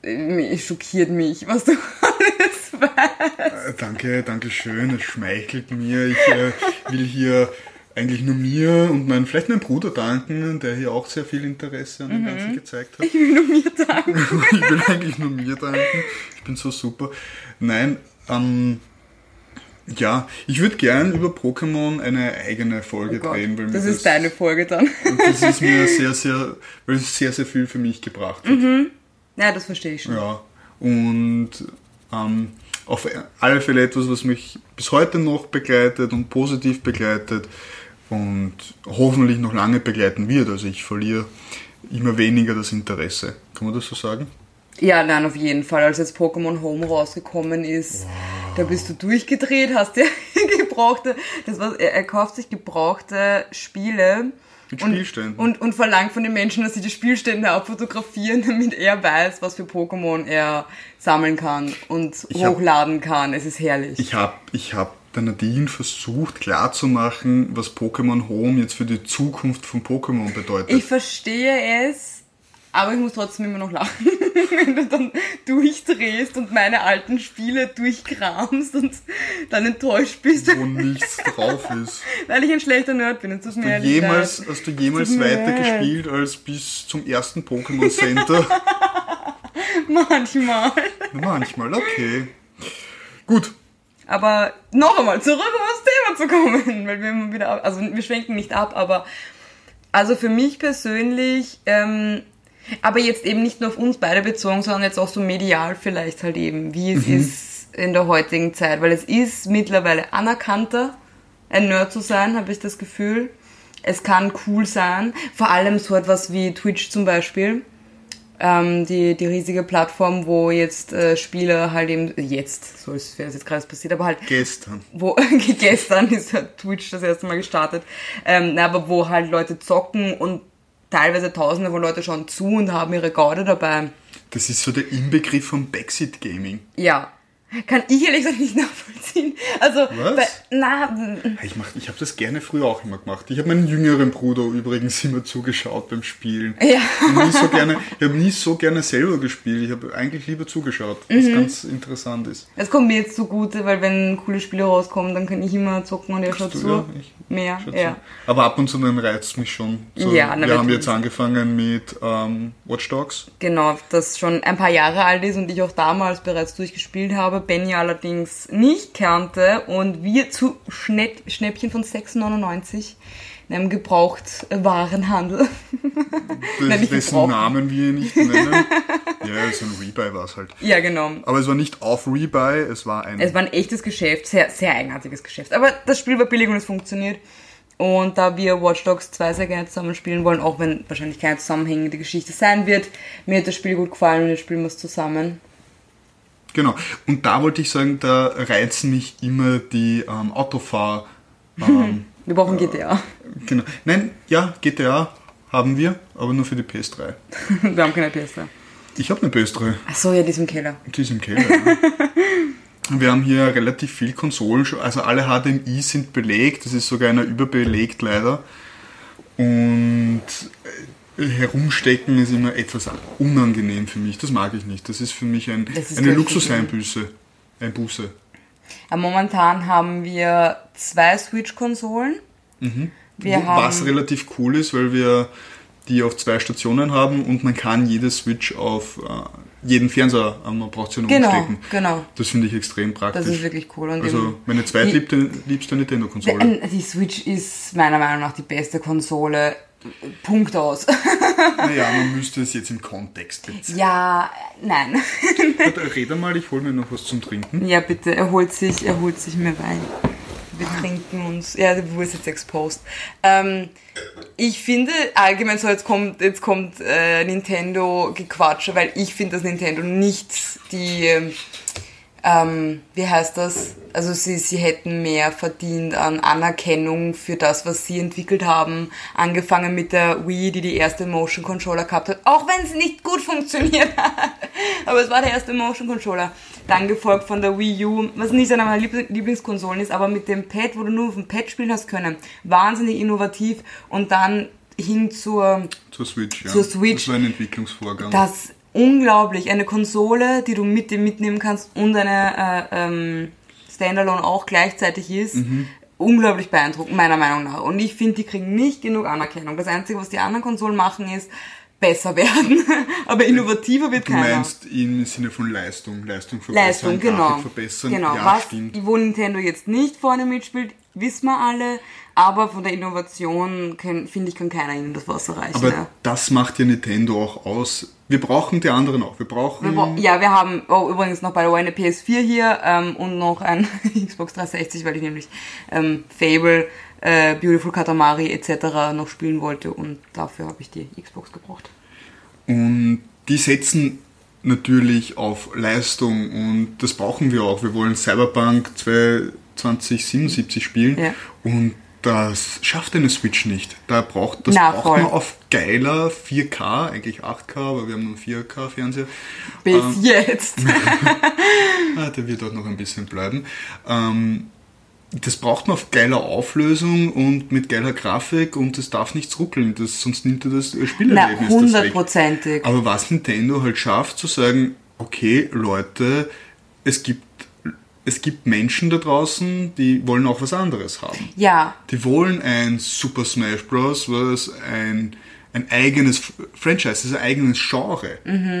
äh, schockiert mich, was du alles weißt. Äh, Danke, danke schön, es schmeichelt mir. Ich äh, will hier eigentlich nur mir und mein, vielleicht meinem Bruder danken, der hier auch sehr viel Interesse an dem Mhm. Ganzen gezeigt hat. Ich will nur mir sagen. ich will eigentlich nur mir danken. Ich bin so super. Nein, ähm, ja, ich würde gern über Pokémon eine eigene Folge Oh drehen, weil mir das ist deine Folge dann. das ist mir sehr, sehr, weil es sehr, sehr viel für mich gebracht hat. Mhm. Ja, das verstehe ich schon. Ja, und ähm, auf alle Fälle etwas, was mich bis heute noch begleitet und positiv begleitet und hoffentlich noch lange begleiten wird. Also ich verliere immer weniger das Interesse. Kann man das so sagen? Ja, nein, auf jeden Fall. Als jetzt Pokémon Home rausgekommen ist, da bist du durchgedreht, hast dir gebrauchte, das war, er, er kauft sich gebrauchte Spiele. Mit und, Spielständen. Und, und verlangt von den Menschen, dass sie die Spielstände abfotografieren, damit er weiß, was für Pokémon er sammeln kann und Ich hab- hochladen kann. Es ist herrlich. Ich habe ich hab der Nadine versucht klarzumachen, was Pokémon Home jetzt für die Zukunft von Pokémon bedeutet. Ich verstehe es, aber ich muss trotzdem immer noch lachen, wenn du dann durchdrehst und meine alten Spiele durchkramst und dann enttäuscht bist, wo nichts drauf ist. weil ich ein schlechter Nerd bin. Mir Du jemals, leid. hast du jemals Tut mir weiter leid. gespielt als bis zum ersten Pokémon Center? Manchmal. Manchmal, okay. Gut, Aber noch einmal, zurück um aufs Thema zu kommen, weil wir immer wieder, ab- also wir schwenken nicht ab, aber also für mich persönlich, ähm, aber jetzt eben nicht nur auf uns beide bezogen, sondern jetzt auch so medial vielleicht halt eben, wie es ist in der heutigen Zeit, weil es ist mittlerweile anerkannter, ein Nerd zu sein, habe ich das Gefühl. Es kann cool sein, vor allem so etwas wie Twitch zum Beispiel ähm, die, die riesige Plattform, wo jetzt äh, Spieler halt eben, jetzt, so ist wäre es jetzt gerade passiert, aber halt, gestern. wo, gestern ist halt Twitch das erste Mal gestartet, ähm, na, aber wo halt Leute zocken und teilweise tausende von Leute schauen zu und haben ihre Gaude dabei. Das ist so der Inbegriff von Backseat Gaming. Ja. Kann ich ehrlich gesagt nicht nachvollziehen. Also, Was? Bei, na, Ich, mach- ich habe das gerne früher auch immer gemacht. Ich habe meinen jüngeren Bruder übrigens immer zugeschaut beim Spielen. Ja. Ich habe nie so gerne, ich habe nie so gerne selber gespielt. Ich habe eigentlich lieber zugeschaut, was Mhm. ganz interessant ist. es kommt mir jetzt zugute, weil wenn coole Spiele rauskommen, dann kann ich immer zocken und er schaut du, zu. ja, ich- Mehr, Schätze. ja. Aber ab und zu dann reizt es mich schon. So, Ja, na, wir haben jetzt angefangen mit ähm, Watch Dogs. Genau, das schon ein paar Jahre alt ist und ich auch damals bereits durchgespielt habe, Benny allerdings nicht kannte und wir zu Schnäppchen von 6,99 in einem Gebrauchtwarenhandel. Nein, Das, dessen gebraucht. Namen wir nicht nennen. ja, so ein Rebuy war es halt. ja, genau. Aber es war nicht auf Rebuy, es war ein. Es war ein echtes Geschäft, sehr, sehr eigenartiges Geschäft. Aber das Spiel war billig und es funktioniert. Und da wir Watch Dogs 2 sehr gerne zusammen spielen wollen, auch wenn wahrscheinlich keine zusammenhängende Geschichte sein wird, mir hat das Spiel gut gefallen und jetzt spielen wir es zusammen. Genau. Und da wollte ich sagen, da reizen mich immer die ähm, Autofahr. Ähm, Wir brauchen GTA. genau. Nein, ja, GTA haben wir, aber nur für die PS3. wir haben keine PS3. Ich habe eine PS3, Ach so, ja, diesem Keller. die ist im Keller. ja. Wir haben hier relativ viel Konsolen, schon- also alle HDMI sind belegt, das ist sogar einer überbelegt leider. Und äh, herumstecken ist immer etwas unangenehm für mich, das mag ich nicht. Das ist für mich ein, eine gleich Luxuseinbüße. Ein Buße. Momentan haben wir zwei Switch-Konsolen. Haben, Was relativ cool ist, weil wir die auf zwei Stationen haben und man kann jede Switch auf äh, jeden Fernseher, äh, man braucht sie nur genau, umstecken. genau. Das finde ich extrem praktisch. Das ist wirklich cool. Und also meine zweitliebste liebste Nintendo-Konsole. die, die Switch ist meiner Meinung nach die beste Konsole. Punkt aus. Naja, man müsste es jetzt im Kontext beziehen. ja, nein. Rede mal, ich hole mir noch was zum Trinken. Ja, bitte, er holt sich, er holt sich mir Wein. Wir trinken uns. Ja, der Wurst ist jetzt exposed. Ähm, ich finde allgemein so, jetzt kommt, jetzt kommt äh, Nintendo Gequatsche, weil ich finde, dass Nintendo nicht die ähm, ähm, wie heißt das? Also sie, sie hätten mehr verdient an Anerkennung für das, was sie entwickelt haben. Angefangen mit der Wii, die die erste Motion Controller gehabt hat. Auch wenn sie nicht gut funktioniert hat. Aber es war der erste Motion Controller. Dann gefolgt von der Wii U, was nicht einer meiner Lieblingskonsolen ist, aber mit dem Pad, wo du nur auf dem Pad spielen hast können. Wahnsinnig innovativ. Und dann hin zur, Zur Switch, ja. Zur Switch. Das war ein Entwicklungsvorgang. das unglaublich. Eine Konsole, die du mit dir mitnehmen kannst und eine äh, ähm, Standalone auch gleichzeitig ist. Unglaublich beeindruckend, meiner Meinung nach. Und ich finde, die kriegen nicht genug Anerkennung. Das Einzige, was die anderen Konsolen machen, ist besser werden. Aber innovativer wird du keiner. meinst im Sinne von Leistung, Leistung verbessern, Leistung, genau. Grafik verbessern. genau. Ja, Was, stimmt. wo Nintendo jetzt nicht vorne mitspielt, wissen wir alle. Aber von der Innovation, finde ich, kann keiner ihnen das Wasser reichen. Aber ja. das macht ja Nintendo auch aus. Wir brauchen die anderen auch. Wir brauchen Wir bra- Ja, wir haben oh, übrigens noch bei der eine PS4 hier ähm, und noch ein Xbox 360, weil ich nämlich ähm, Fable, äh, Beautiful Katamari etc. noch spielen wollte und dafür habe ich die Xbox gebraucht. Und die setzen natürlich auf Leistung und das brauchen wir auch. Wir wollen Cyberpunk 2077 spielen Ja. und das schafft eine Switch nicht. Da braucht, das Na, braucht voll. man auf geiler 4K, eigentlich 8K, aber wir haben nur 4K Fernseher. Bis Ähm. jetzt. Ah, der wird auch noch ein bisschen bleiben. Ähm, das braucht man auf geiler Auflösung und mit geiler Grafik und das darf nicht ruckeln, das, sonst nimmt er das Na, Spielerlebnis weg. hundertprozentig. Aber was Nintendo halt schafft, zu sagen, okay, Leute, es gibt, es gibt Menschen da draußen, die wollen auch was anderes haben. Ja, Die wollen ein Super Smash Bros., was ein, ein eigenes Franchise, das ist ein eigenes Genre.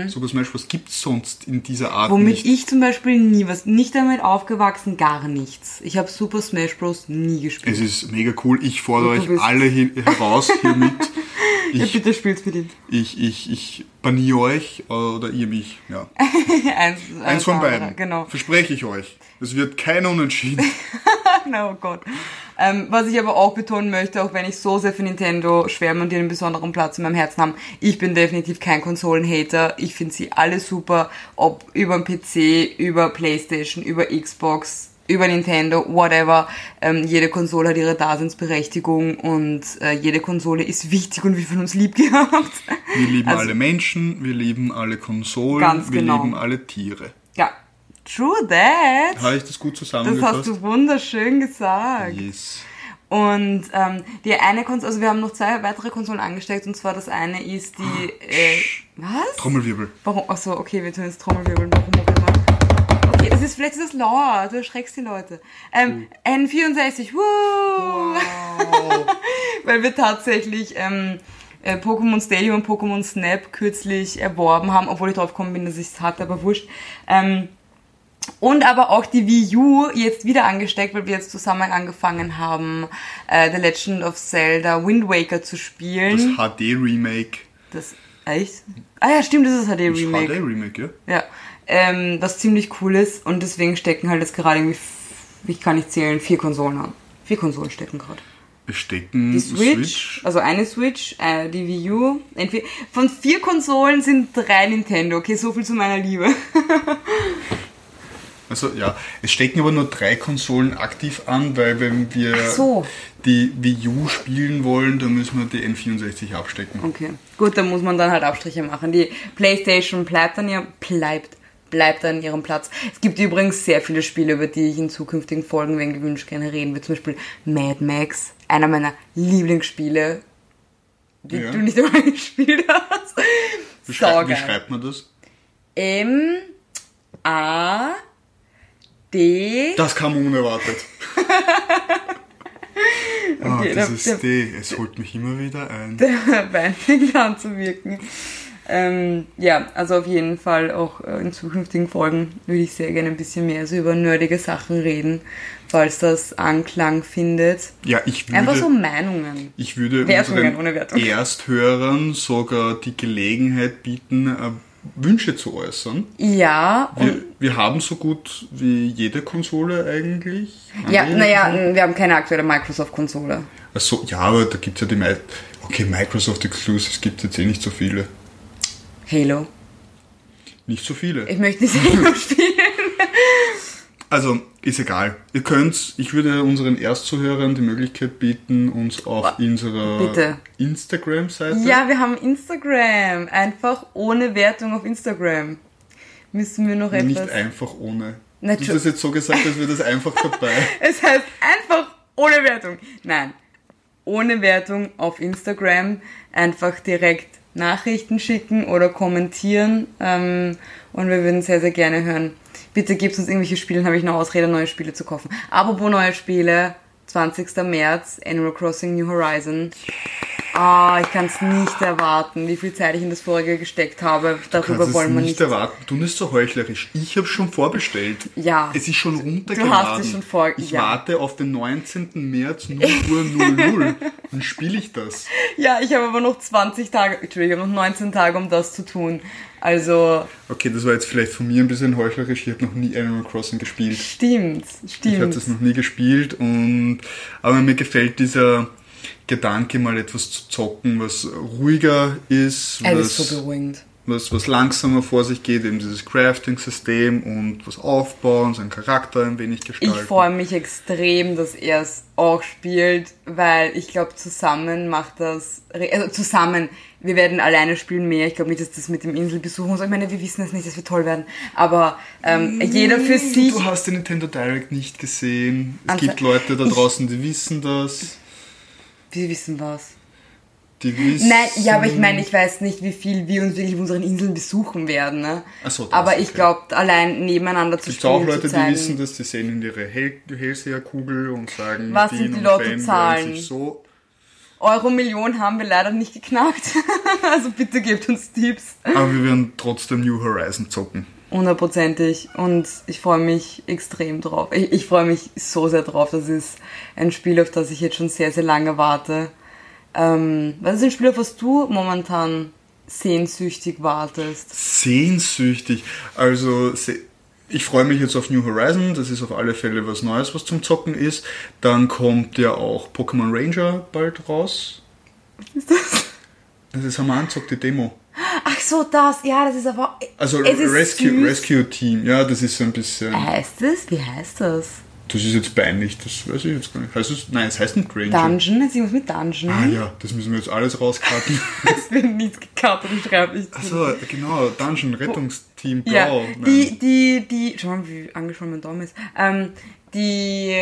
Super Smash Bros. gibt es sonst in dieser Art Mhm. womit nicht. ich zum Beispiel nie was, nicht damit aufgewachsen, gar nichts. Ich habe Super Smash Bros. nie gespielt. Es ist mega cool. Ich fordere euch alle heraus hiermit. ja, Ich, bitte spiel's mit ihm. ich, ich, ich baniere euch oder ihr mich. Ja. eins, Eins von beiden. Genau. Verspreche ich euch. Es wird kein Unentschieden. oh Gott. Ähm, was ich aber auch betonen möchte, auch wenn ich so sehr für Nintendo schwärme und die einen besonderen Platz in meinem Herzen haben, ich bin definitiv kein Konsolenhater. Ich finde sie alle super, ob über den PC, über Playstation, über Xbox, über Nintendo, whatever. Ähm, jede Konsole hat ihre Daseinsberechtigung und äh, jede Konsole ist wichtig und wird von uns lieb gehabt. Wir lieben Also- alle Menschen, wir lieben alle Konsolen, wir genau. lieben alle Tiere. Ja, true that. Habe ich das gut Das zusammengefasst? hast du wunderschön gesagt. Yes. Und ähm, die eine Konsole, also wir haben noch zwei weitere Konsolen angesteckt und zwar das eine ist die. Äh, was? Trommelwirbel. Warum? Achso, okay, wir tun jetzt Trommelwirbeln. Warum auch immer. Das ist vielleicht ist das laut, du erschreckst die Leute. Ähm, N64, woo! Weil wir tatsächlich ähm, äh, Pokémon Stadium und Pokémon Snap kürzlich erworben haben, obwohl ich drauf gekommen bin, dass ich es hatte, aber wurscht. Ähm, und aber auch die Wii U jetzt wieder angesteckt, weil wir jetzt zusammen angefangen haben, äh, The Legend of Zelda Wind Waker zu Das spielen. HD-Remake. Das, echt? Ah ja, stimmt, das ist HD Das Remake. HD-Remake, ja? Ja, ähm, was ziemlich cool ist und deswegen stecken halt jetzt gerade irgendwie, ich kann nicht zählen, vier Konsolen an. Vier Konsolen stecken gerade. Es stecken Die Switch, also eine Switch, äh, die Wii U. Entweder, von vier Konsolen sind drei Nintendo. Okay, so viel zu meiner Liebe. Also ja, es stecken aber nur drei Konsolen aktiv an, weil wenn wir so. die Wii U spielen wollen, dann müssen wir die N64 abstecken. Okay, gut, dann muss man dann halt Abstriche machen. Die Playstation bleibt an ihrem, bleibt, bleibt an ihrem Platz. Es gibt übrigens sehr viele Spiele, über die ich in zukünftigen Folgen, wenn gewünscht, gerne reden will. Zum Beispiel Mad Max, einer meiner Lieblingsspiele, die Ja. du nicht einmal gespielt hast. Wie, schrei wie schreibt man das? M A D. Das kam unerwartet. Ah, Okay, der- dieses der- D, es holt mich immer wieder ein. der Wein fängt an zu wirken. Ähm, ja, also auf jeden Fall auch äh, in zukünftigen Folgen würde ich sehr gerne ein bisschen mehr so über nerdige Sachen reden, falls das Anklang findet. Ja, ich Einfach so würde, Meinungen. ich würde Wertungen ohne Wertung. Ersthörern sogar die Gelegenheit bieten, äh, Wünsche zu äußern. Ja, Wir, wir haben so gut wie jede Konsole eigentlich. Ja, naja, wir haben keine aktuelle Microsoft-Konsole. Ach so, ja, aber da gibt es ja die meisten. Okay, Microsoft Exclusives gibt es jetzt eh nicht so viele. Halo. Nicht so viele. Ich möchte nicht Halo spielen. Also, ist egal. Ihr könnt, ich würde unseren Erstzuhörern die Möglichkeit bieten, uns auf unserer Bitte. Instagram-Seite. Ja, wir haben Instagram. Einfach ohne Wertung auf Instagram. Müssen wir noch etwas. Nicht einfach ohne. Na, du hast das jetzt so gesagt, als wäre das einfach dabei. Es heißt einfach ohne Wertung. Nein, ohne Wertung auf Instagram. Einfach direkt Nachrichten schicken oder kommentieren. Ähm, und wir würden sehr, sehr gerne hören. Bitte gebt uns irgendwelche Spiele, dann habe ich noch Ausrede, neue Spiele zu kaufen. Apropos neue Spiele, 20. März, Animal Crossing New Horizon. Ah, ich kann es nicht erwarten, wie viel Zeit ich in das vorige gesteckt habe. Darüber wollen wir nicht nicht. erwarten. Du bist so heuchlerisch. Ich habe schon vorbestellt. Ja. Es ist schon runtergeladen. Du hast es schon vor- Ich ja. warte auf den 19. März 0 Uhr 00. Dann spiele ich das. Ja, ich habe aber noch 20 Tage, Entschuldigung, noch 19 Tage, um das zu tun. Also, Okay, das war jetzt vielleicht von mir ein bisschen heuchlerisch. Ich habe noch nie Animal Crossing gespielt. stimmt, Ich habe stimmt. das noch nie gespielt und aber mir gefällt dieser Gedanke mal etwas zu zocken, was ruhiger ist, Es was, ist so beruhigend. Was, was langsamer vor sich geht, eben dieses Crafting-System und was aufbauen, seinen Charakter ein wenig Ich gestalten. freue mich extrem, dass er es auch spielt, weil ich glaube, zusammen macht das, also zusammen, wir werden alleine spielen mehr. Ich glaube nicht, dass das mit dem Inselbesuch und so, ich meine, wir wissen es nicht, dass wir toll werden, aber ähm, jeder für sich. Du hast den Nintendo Direct nicht gesehen. Es Also, gibt Leute da ich- draußen, die wissen das. Wir wissen was. Die wissen. Nein, ja, aber ich meine, ich weiß nicht, wie viel wir uns wirklich auf unseren Inseln besuchen werden. Ne? Ach so, aber ich okay. glaube, allein nebeneinander zu Es gibt auch spielen, Leute, zu die zeigen, wissen das, die sehen in ihre Hell Hellseherkugel und sagen, Was sind die Lottozahlen? So Euro-Million haben wir leider nicht geknackt. also bitte gebt uns Tipps. Aber wir werden trotzdem New Horizon zocken. Hundertprozentig. Und ich freue mich extrem drauf. Ich, ich freue mich so sehr drauf. Das ist ein Spiel, auf das ich jetzt schon sehr, sehr lange warte. Ähm, was ist ein Spiel, auf was du momentan sehnsüchtig wartest? Sehnsüchtig. Also, ich freue mich jetzt auf New Horizon. Das ist auf alle Fälle was Neues, was zum Zocken ist. Dann kommt ja auch Pokémon Ranger bald raus. Was ist das? Das ist haben wir die Demo. Ach so, das. Ja, das ist aber... Also Rescue. Rescue Team. Ja, das ist so ein bisschen. Heißt es? Wie heißt das? Das ist jetzt peinlich, das weiß ich jetzt gar nicht. Heißt es? Nein, es heißt nicht Ranger. Dungeon? Ist irgendwas mit Dungeon? Ah ja, das müssen wir jetzt alles rauskarten. Es wird nichts gekartet, ich schreibe nicht. Achso, genau, Dungeon, Rettungsteam Blau. Ja, Nein. die, die, die, schau mal, wie angeschwollen mein Daumen ist. Ähm, die,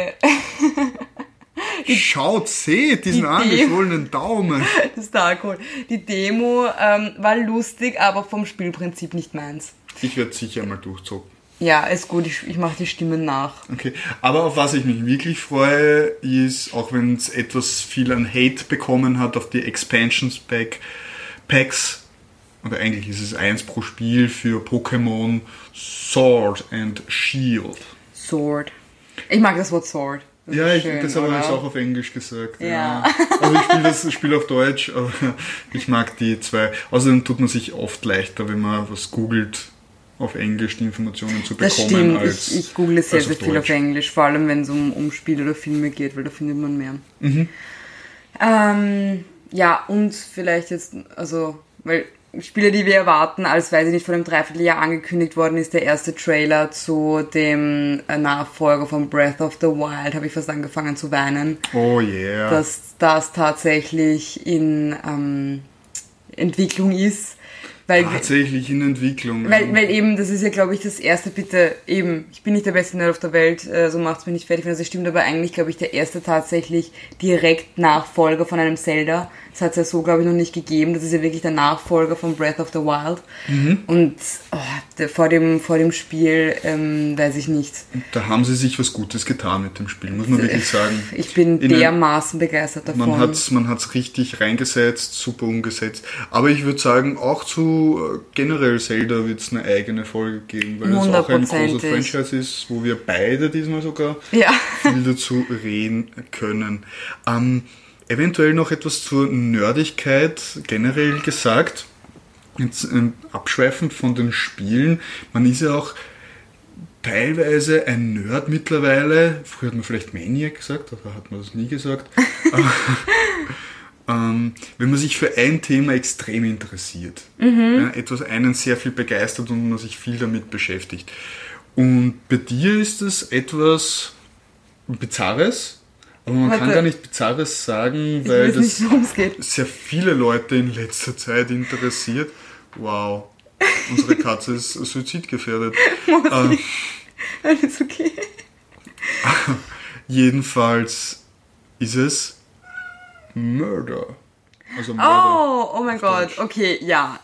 Schaut, seht diesen Die angeschwollenen Daumen. das ist der Alkohol. Die Demo ähm, war lustig, aber vom Spielprinzip nicht meins. Ich werde sicher mal durchzocken. Ja, ist gut, ich, ich mache die Stimmen nach. Okay, aber auf was ich mich wirklich freue, ist, auch wenn es etwas viel an Hate bekommen hat, auf die Expansions Pack, Packs, oder eigentlich ist es eins pro Spiel für Pokémon Sword and Shield. Sword. Ich mag das Wort Sword. Das Ja, ich, schön, das habe ich jetzt auch auf Englisch gesagt. Ja. Also ich spiele das Spiel auf Deutsch, aber ich mag die zwei. Außerdem tut man sich oft leichter, wenn man was googelt, auf Englisch die Informationen zu Das bekommen. stimmt, als, ich, ich google sehr, sehr viel auf. Englisch, vor allem wenn es um, um Spiele oder Filme geht, weil da findet man mehr. Mhm. Ähm, ja, und vielleicht jetzt, also, weil Spiele, die wir erwarten, als weiß ich nicht, vor einem Dreivierteljahr angekündigt worden ist, der erste Trailer zu dem äh, Nachfolger von Breath of the Wild, habe ich fast angefangen zu weinen, Oh yeah. dass das tatsächlich in ähm, Entwicklung ist. Weil, Tatsächlich in Entwicklung. weil, weil eben, das ist ja, glaube ich, das erste, bitte, eben, ich bin nicht der beste Nerd auf der Welt, äh, so macht's mich nicht fertig, wenn das stimmt, aber eigentlich, glaube ich, der erste tatsächlich direkt Nachfolger von einem Zelda. Das hat es ja so, glaube ich, noch nicht gegeben. Das ist ja wirklich der Nachfolger von Breath of the Wild. Und oh, der, vor, dem, vor dem Spiel, ähm, weiß ich nicht. da haben sie sich was Gutes getan mit dem Spiel, muss man wirklich sagen. Ich bin In dermaßen begeistert davon. Man hat's, man hat's richtig reingesetzt, super umgesetzt. Aber ich würde sagen, auch zu äh, generell Zelda wird's eine eigene Folge geben, weil es auch ein Hundertprozentig. Franchise ist, wo wir beide diesmal sogar Ja. viel dazu reden können. Ähm, eventuell noch etwas zur Nerdigkeit generell gesagt. Jetzt abschweifend von den Spielen, man ist ja auch teilweise ein Nerd mittlerweile. Früher hat man vielleicht Maniac gesagt, aber hat man das nie gesagt. ähm, wenn man sich für ein Thema extrem interessiert, ja, etwas einen sehr viel begeistert und man sich viel damit beschäftigt. Und bei dir ist es etwas Bizarres, aber man kann Warte. gar nicht Bizarres sagen, weil nicht, das geht. sehr viele Leute in letzter Zeit interessiert. Wow, unsere Katze ist suizidgefährdet. ähm, Alles okay. jedenfalls ist es Murder. Also Murder. Oh, oh mein Gott. Deutsch. Okay, ja.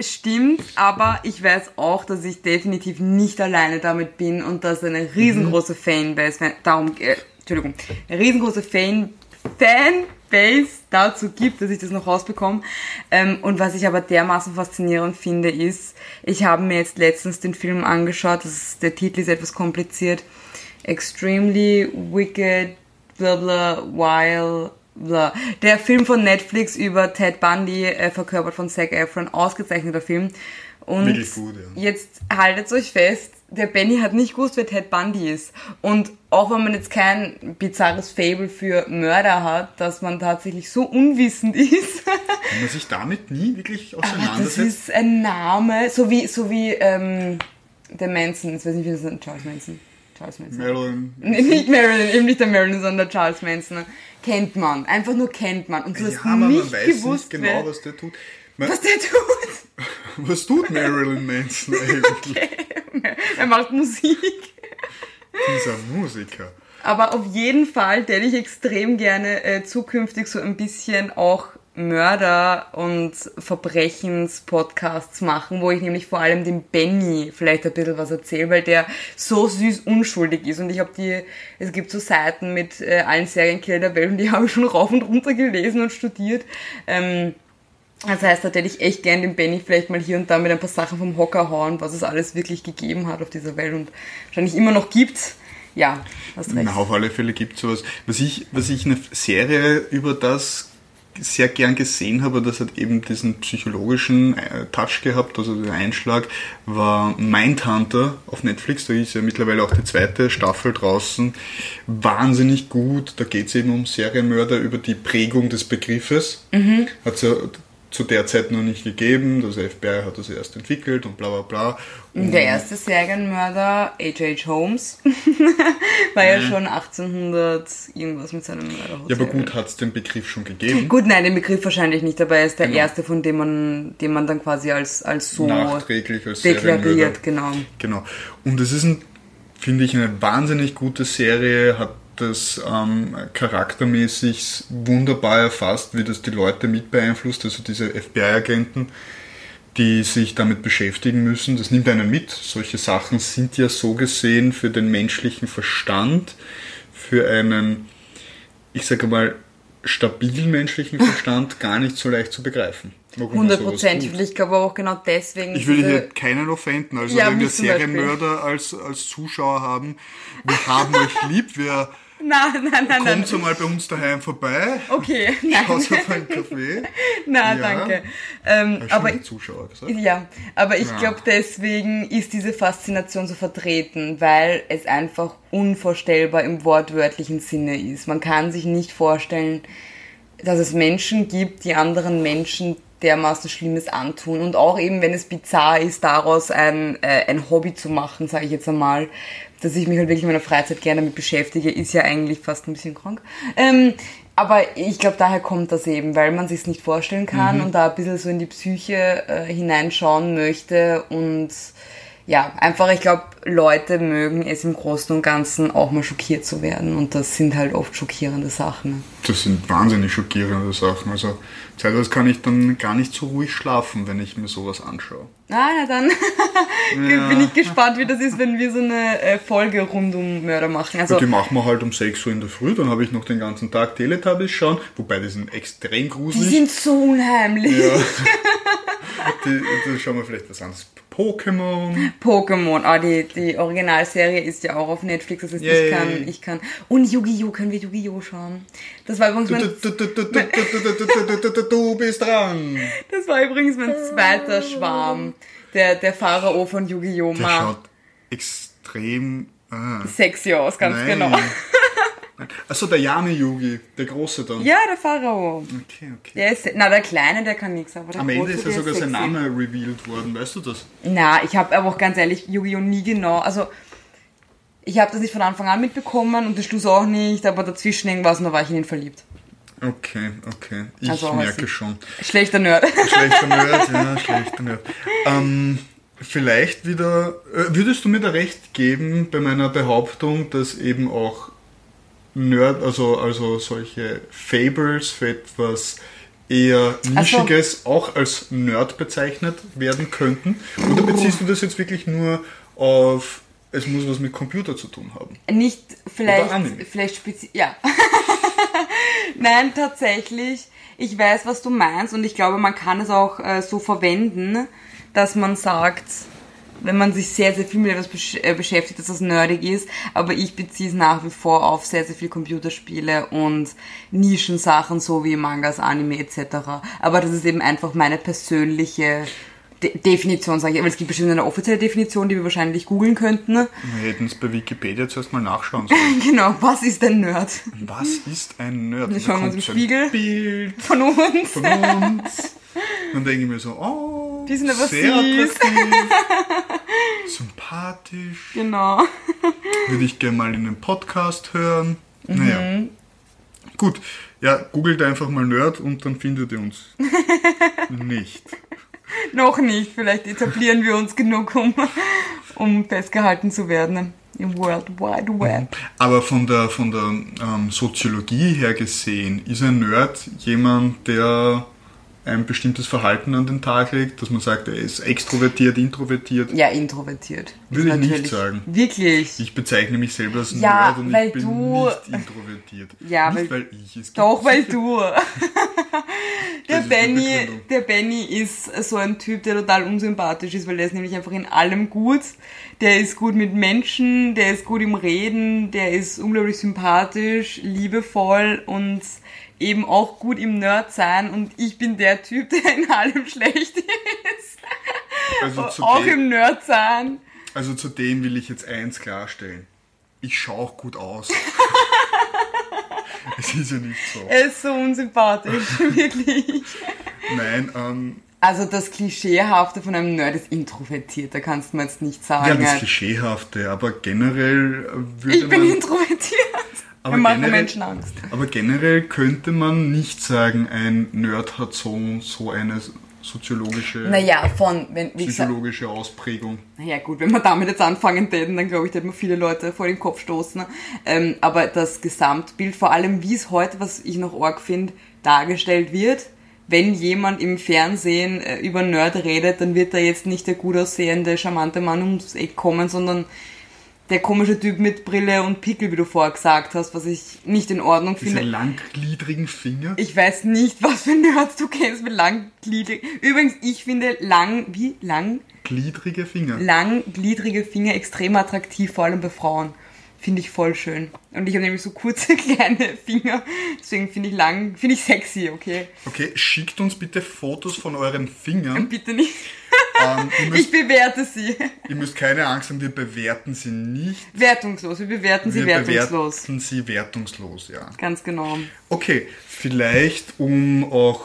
Stimmt, aber ich weiß auch, dass ich definitiv nicht alleine damit bin und dass eine riesengroße Fanbase, darum, äh, Entschuldigung, eine riesengroße Fan, Fanbase dazu gibt, dass ich das noch rausbekomme. Ähm, und was ich aber dermaßen faszinierend finde, ist, ich habe mir jetzt letztens den Film angeschaut, das ist, der Titel ist etwas kompliziert, Extremely Wicked, bla bla, While. Der Film von Netflix über Ted Bundy, äh, verkörpert von Zac Efron, ausgezeichneter Film. Und gut, ja. jetzt haltet euch fest, der Benny hat nicht gewusst, wer Ted Bundy ist. Und auch wenn man jetzt kein bizarres Fable für Mörder hat, dass man tatsächlich so unwissend ist. Wenn man sich damit nie wirklich Aber das auseinandersetzt. ist ein Name, so wie, so wie ähm, der Manson, ich weiß nicht, wie das ist, Charles Manson. Charles Manson. Marilyn. Nee, nicht Marilyn, eben nicht der Marilyn, sondern der Charles Manson. Kennt man, einfach nur kennt man. Und du Ja, hast aber man nicht weiß gewusst, nicht genau, wer, was der tut. Man, was der tut. was tut Marilyn Manson eigentlich? Er macht Musik. Dieser Musiker. Aber auf jeden Fall hätte ich extrem gerne äh, zukünftig so ein bisschen auch Mörder- und Verbrechens-Podcasts machen, wo ich nämlich vor allem dem Benny vielleicht ein bisschen was erzähle, weil der so süß unschuldig ist. Und ich habe die, es gibt so Seiten mit äh, allen Serienkiller der Welt und die habe ich schon rauf und runter gelesen und studiert. Ähm, das heißt, da hätte ich echt gern den Benny vielleicht mal hier und da mit ein paar Sachen vom Hocker hauen, was es alles wirklich gegeben hat auf dieser Welt und wahrscheinlich immer noch gibt. Ja, hast recht. Na, auf alle Fälle gibt es sowas. Was ich, was ich eine Serie über das sehr gern gesehen habe, das hat eben diesen psychologischen äh, Touch gehabt, also der Einschlag, war Mindhunter auf Netflix. Da ist ja mittlerweile auch die zweite Staffel draußen. Wahnsinnig gut. Da geht es eben um Serienmörder, über die Prägung des Begriffes. Mhm. Hat ja zu der Zeit noch nicht gegeben. Das FBI hat das erst entwickelt und bla bla bla. Und Der erste Serienmörder, H.H. Holmes, war ja schon 1800 irgendwas mit seinem Mörderhotel. Mhm. ja, aber gut, hat es den Begriff schon gegeben. Gut, nein, den Begriff wahrscheinlich nicht, aber er ist der Genau. erste, von dem man, den man dann quasi als, als so Nachträglich als deklariert, genau. Genau. Und es ist, ein, finde ich, eine wahnsinnig gute Serie, hat das ähm, charaktermäßig wunderbar erfasst, wie das die Leute mit beeinflusst, also diese FBI-Agenten, die sich damit beschäftigen müssen. Das nimmt einen mit. Solche Sachen sind ja so gesehen für den menschlichen Verstand, für einen, ich sage mal, stabilen menschlichen Verstand gar nicht so leicht zu begreifen. Hundertprozentig. Und ich glaube auch genau deswegen. Ich will hier keinen offenden, also Ja, wenn wir. Serienmörder als, als Zuschauer haben, wir haben euch lieb, wir Nein, nein, nein, nein. kommt so mal bei uns daheim vorbei, Okay, nein. schaut auf einen Kaffee. Na, Ja. danke. Ähm, aber Zuschauer gesagt. Ja, aber ich Ja. glaube, deswegen ist diese Faszination so vertreten, weil es einfach unvorstellbar im wortwörtlichen Sinne ist. Man kann sich nicht vorstellen, dass es Menschen gibt, die anderen Menschen dermaßen Schlimmes antun. Und auch eben, wenn es bizarr ist, daraus ein, äh, ein Hobby zu machen, sage ich jetzt einmal, dass ich mich halt wirklich in meiner Freizeit gerne damit beschäftige, ist ja eigentlich fast ein bisschen krank. Ähm, aber ich glaube, daher kommt das eben, weil man sich nicht vorstellen kann und da ein bisschen so in die Psyche äh, hineinschauen möchte und ja, einfach, ich glaube, Leute mögen es im Großen und Ganzen auch mal schockiert zu werden und das sind halt oft schockierende Sachen. Das sind wahnsinnig schockierende Sachen. Also zeitweise kann ich dann gar nicht so ruhig schlafen, wenn ich mir sowas anschaue. Ah, na dann bin ich gespannt, wie das ist, wenn wir so eine äh, Folge rund um Mörder machen. Also, Die machen wir halt um 6 Uhr in der Früh, dann habe ich noch den ganzen Tag Teletubbies schauen, wobei die sind extrem die gruselig. sind so unheimlich. ja. die, die schauen wir vielleicht was anderes. Pokémon. Pokémon. Ah, die, die Originalserie ist ja auch auf Netflix. Das ist, ich kann, ich kann. Und Yu-Gi-Oh! können wir Yu-Gi-Oh! schauen. Das war übrigens mein. Du bist dran. Das war übrigens mein zweiter Schwarm. Der, der Pharao von Yu-Gi-Oh! Der schaut extrem. Ah. Sexy aus, ganz genau. Achso, der Yami Yugi, der große dann. Ja, der Pharao. Okay, okay. Der ist, na, der Kleine, der kann nichts, aber der Am Ende ist ja sogar sein sexy. Name revealed worden, weißt du das? Na, ich habe aber auch ganz ehrlich Yu-Gi-Oh! nie genau, also Ich habe das nicht von Anfang an mitbekommen und der Schluss auch nicht, aber dazwischen irgendwas und da war ich in ihn verliebt. Okay, okay. Ich Also, merke schon. Schlechter Nerd. Schlechter Nerd, ja, schlechter Nerd. Ähm, vielleicht wieder, äh, würdest du mir da recht geben bei meiner Behauptung, dass eben auch Nerd, also, also solche Fables für etwas eher so. Nischiges auch als Nerd bezeichnet werden könnten? Oder beziehst du das jetzt wirklich nur auf, es muss was mit Computer zu tun haben? Nicht vielleicht, vielleicht speziell, ja. Nein, tatsächlich. Ich weiß, was du meinst und ich glaube, man kann es auch äh, so verwenden, dass man sagt, wenn man sich sehr, sehr viel mit etwas äh, beschäftigt, dass das nerdig ist, aber ich beziehe es nach wie vor auf sehr, sehr viel Computerspiele und Nischensachen, so wie Mangas, Anime etc. Aber das ist eben einfach meine persönliche De Definition, sage ich. Aber es gibt bestimmt eine offizielle Definition, die wir wahrscheinlich googeln könnten. Wir hätten es bei Wikipedia zuerst mal nachschauen sollen. Genau, was ist ein Nerd? Was ist ein Nerd? Wir schauen uns im ein Spiegel. Bild Von uns. von uns. Dann denke ich mir so, oh, Die sind aber sehr süß. attraktiv, sympathisch. Genau. Würde ich gerne mal in einem Podcast hören. Mhm. Naja. Gut, ja, googelt einfach mal Nerd und dann findet ihr uns nicht. Noch nicht. Vielleicht etablieren wir uns genug, um, um festgehalten zu werden im World Wide Web. Aber von der, von der ähm, Soziologie her gesehen, ist ein Nerd jemand, der ein bestimmtes Verhalten an den Tag legt, dass man sagt, er ist extrovertiert, introvertiert. Ja, introvertiert. Würde ich nicht sagen. Wirklich. Ich bezeichne mich selber als Ja, Nerd und weil ich bin du- nicht introvertiert. Ja, nicht weil- weil ich es Doch, weil du. Der Benny, der Benny ist so ein Typ, der total unsympathisch ist, weil der ist nämlich einfach in allem gut. Der ist gut mit Menschen, der ist gut im Reden, der ist unglaublich sympathisch, liebevoll und eben auch gut im Nerd sein. Und ich bin der Typ, der in allem schlecht ist. Also zu, auch dem, im Nerd sein. also zu dem will ich jetzt eins klarstellen. Ich schaue auch gut aus. es ist ja nicht so. Er ist so unsympathisch, wirklich. Nein, ähm, Also das Klischeehafte von einem Nerd ist introvertiert, da kannst du mir jetzt nicht sagen. ja, das. Klischeehafte, aber generell äh, würde Ich bin man... introvertiert. Aber Mir machen generell- Menschen Angst. Aber generell könnte man nicht sagen, ein Nerd hat so, so eine soziologische, Naja, von, wenn, wie gesagt, psychologische Ausprägung. naja gut, wenn wir damit jetzt anfangen täten, dann glaube ich, hätten wir viele Leute vor den Kopf stoßen. Ähm, aber das Gesamtbild, vor allem wie es heute, was ich noch arg finde, dargestellt wird, wenn jemand im Fernsehen äh, über Nerd redet, dann wird da jetzt nicht der gut aussehende, charmante Mann ums Eck kommen, sondern der komische Typ mit Brille und Pickel, wie du vorher gesagt hast, was ich nicht in Ordnung Diese finde. langgliedrigen Finger. Ich weiß nicht, was für Nerds du kennst mit langgliedrig. Übrigens, ich finde lang, wie lang? Gliedrige Finger. Langgliedrige Finger extrem attraktiv, vor allem bei Frauen. Finde ich voll schön. Und ich habe nämlich so kurze, kleine Finger. Deswegen finde ich lang, finde ich sexy, okay? Okay, schickt uns bitte Fotos von euren Fingern. Bitte nicht. Ähm, ihr, Ich müsst, bewerte sie. ihr müsst keine Angst haben, wir bewerten sie nicht. Wertungslos. Wir bewerten sie Wir wertungslos. bewerten sie wertungslos, ja. Ganz genau. Okay, vielleicht um auch,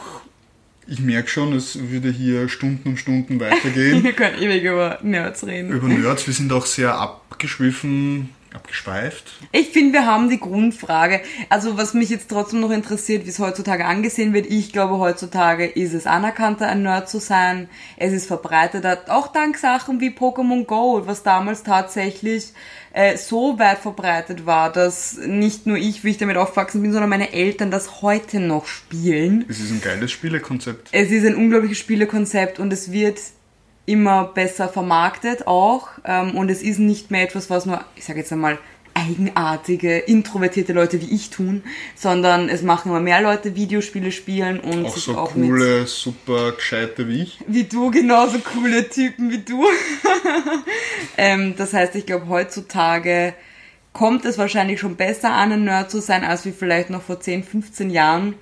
ich merke schon, es würde hier Stunden um Stunden weitergehen. Wir können ewig über Nerds reden. Über Nerds, wir sind auch sehr abgeschwiffen, abgeschweift. Ich finde, wir haben die Grundfrage. Also was mich jetzt trotzdem noch interessiert, wie es heutzutage angesehen wird. Ich glaube, heutzutage ist es anerkannter, ein Nerd zu sein. Es ist verbreiteter, auch dank Sachen wie Pokémon Go, was damals tatsächlich äh, so weit verbreitet war, dass nicht nur ich, wie ich damit aufgewachsen bin, sondern meine Eltern das heute noch spielen. Es ist ein geiles Spielekonzept. Es ist ein unglaubliches Spielekonzept und es wird immer besser vermarktet auch. Ähm, und es ist nicht mehr etwas, was nur, ich sage jetzt einmal, eigenartige, introvertierte Leute wie ich tun, sondern es machen immer mehr Leute Videospiele spielen und Auch sich so auch mit coole, super gescheite wie ich. wie du, genauso coole Typen wie du. ähm, das heißt, ich glaube, heutzutage kommt es wahrscheinlich schon besser an, ein Nerd zu sein, als wie vielleicht noch vor 10, 15 Jahren.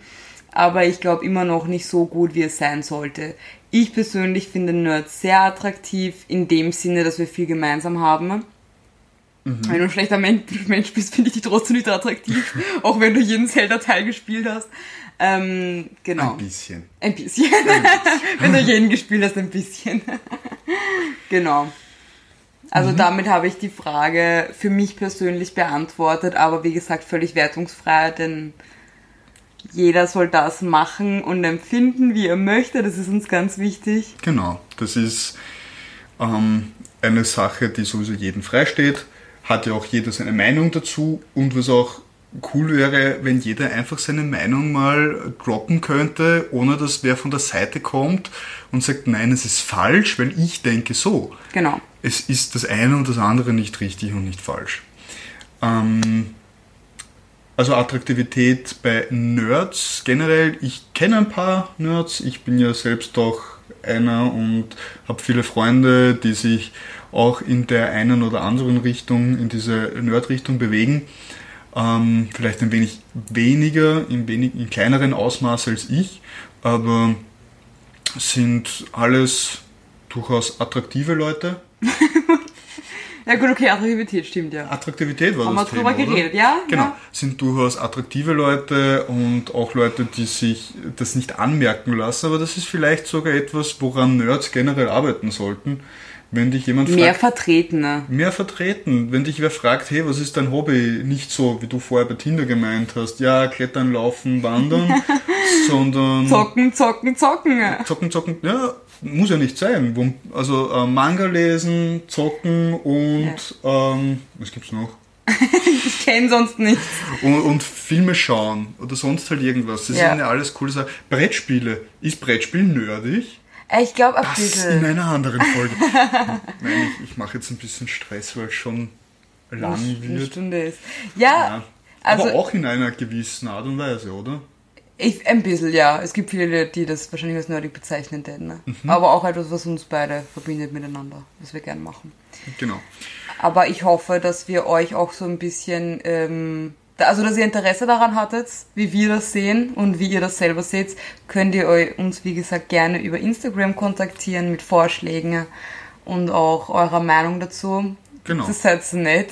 Aber ich glaube immer noch nicht so gut, wie es sein sollte. Ich persönlich finde Nerds sehr attraktiv, in dem Sinne, dass wir viel gemeinsam haben. Wenn du ein schlechter Men- Mensch bist, finde ich dich trotzdem nicht attraktiv, auch wenn du jeden Zelda-Teil gespielt hast. Ähm, genau. Ein bisschen. Ein bisschen. Wenn du jeden gespielt hast, ein bisschen. genau. Also damit habe ich die Frage für mich persönlich beantwortet, aber wie gesagt völlig wertungsfrei, denn jeder soll das machen und empfinden, wie er möchte. Das ist uns ganz wichtig. Genau, das ist ähm, eine Sache, die sowieso jedem freisteht. Hat ja auch jeder seine Meinung dazu und was auch cool wäre, wenn jeder einfach seine Meinung mal droppen könnte, ohne dass wer von der Seite kommt und sagt, nein, es ist falsch, weil ich denke so. Genau. Es ist das eine und das andere nicht richtig und nicht falsch. Ähm, also Attraktivität bei Nerds generell. Ich kenne ein paar Nerds. Ich bin ja selbst auch einer und habe viele Freunde, die sich auch in der einen oder anderen Richtung, in diese Nerd-Richtung bewegen. Ähm, vielleicht ein wenig weniger, in, wenig, in kleineren Ausmaß als ich, aber sind alles durchaus attraktive Leute. Ja gut, okay, Attraktivität stimmt ja. Attraktivität war Haben das wir Thema, drüber oder? geredet, ja? Genau, Ja. sind durchaus attraktive Leute und auch Leute, die sich das nicht anmerken lassen, aber das ist vielleicht sogar etwas, woran Nerds generell arbeiten sollten. Wenn dich jemand Mehr fragt, Vertretene. mehr vertreten. Wenn dich wer fragt, hey, was ist dein Hobby? Nicht so, wie du vorher bei Tinder gemeint hast, ja, klettern, laufen, wandern, sondern Zocken, zocken, zocken. zocken, zocken, ja, muss ja nicht sein. Also äh, Manga lesen, zocken und ähm, was gibt's noch? Ich kenne sonst nichts. Und, und Filme schauen oder sonst halt irgendwas. Das Ja. sind ja alles coole Sachen. Brettspiele. Ist Brettspiel nerdig? Äh, Ich glaube ein Das in bisschen. einer anderen Folge. Nein, ich, ich mache jetzt ein bisschen Stress, weil es schon lang Eine wird. Stunde ist. Ja, Ja. also Aber auch in einer gewissen Art und Weise, oder? Ich, ein bisschen, ja. Es gibt viele, die das wahrscheinlich als nerdig bezeichnen täten. Ne? Mhm. Aber auch etwas, was uns beide verbindet miteinander, was wir gerne machen. Genau. Aber ich hoffe, dass wir euch auch so ein bisschen, ähm, also dass ihr Interesse daran hattet, wie wir das sehen und wie ihr das selber seht, könnt ihr uns, wie gesagt, gerne über Instagram kontaktieren mit Vorschlägen und auch eurer Meinung dazu. Genau. Das ist halt so nett.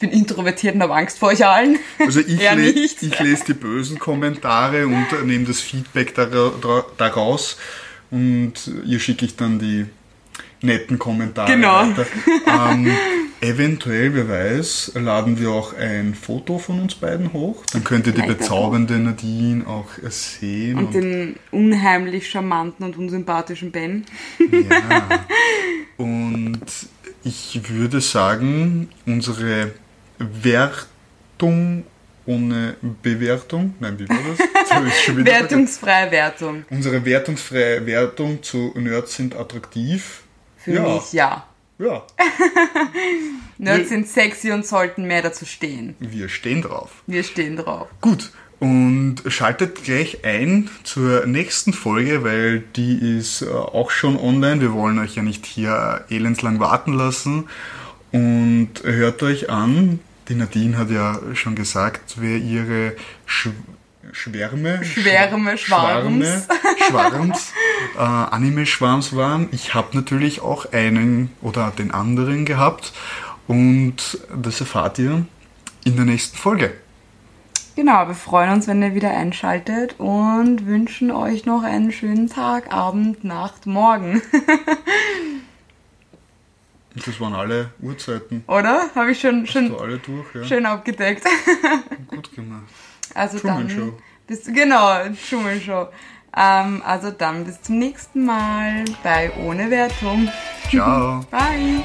Ich bin introvertiert und habe Angst vor euch allen. Also ich, le nicht. ich lese die bösen Kommentare und nehme das Feedback daraus und ihr schicke ich dann die netten Kommentare Genau. weiter. Ähm, eventuell, wer weiß, laden wir auch ein Foto von uns beiden hoch. Dann könnt ihr die Vielleicht bezaubernde Nadine auch sehen. Und den unheimlich charmanten und unsympathischen Ben. Ja. Und ich würde sagen, unsere Wertung ohne Bewertung, nein, wie war das? Vergessen. Wertungsfreie Wertung. Unsere wertungsfreie Wertung zu Nerds sind attraktiv. Für Ja. mich ja. Ja, Nerds sind sexy und sollten mehr dazu stehen. wir stehen drauf. Wir stehen drauf. Gut, und schaltet gleich ein zur nächsten Folge, weil die ist äh, auch schon online. Wir wollen euch ja nicht hier äh, elendslang warten lassen. Und hört euch an, die Nadine hat ja schon gesagt, wer ihre Sch Schwärme, Schwärme, Schwarms. Schwarms, äh, Anime-Schwarms waren. Ich habe natürlich auch einen oder den anderen gehabt. Und das erfahrt ihr in der nächsten Folge. Genau, wir freuen uns, wenn ihr wieder einschaltet und wünschen euch noch einen schönen Tag, Abend, Nacht, Morgen. Das waren alle Uhrzeiten. Oder? Habe ich schon, schon So alle durch, ja. schön abgedeckt. Gut gemacht. Also Truman dann Show. bis genau, Truman Show. Ähm, also dann bis zum nächsten Mal bei Ohne Wertung. Ciao. Bye.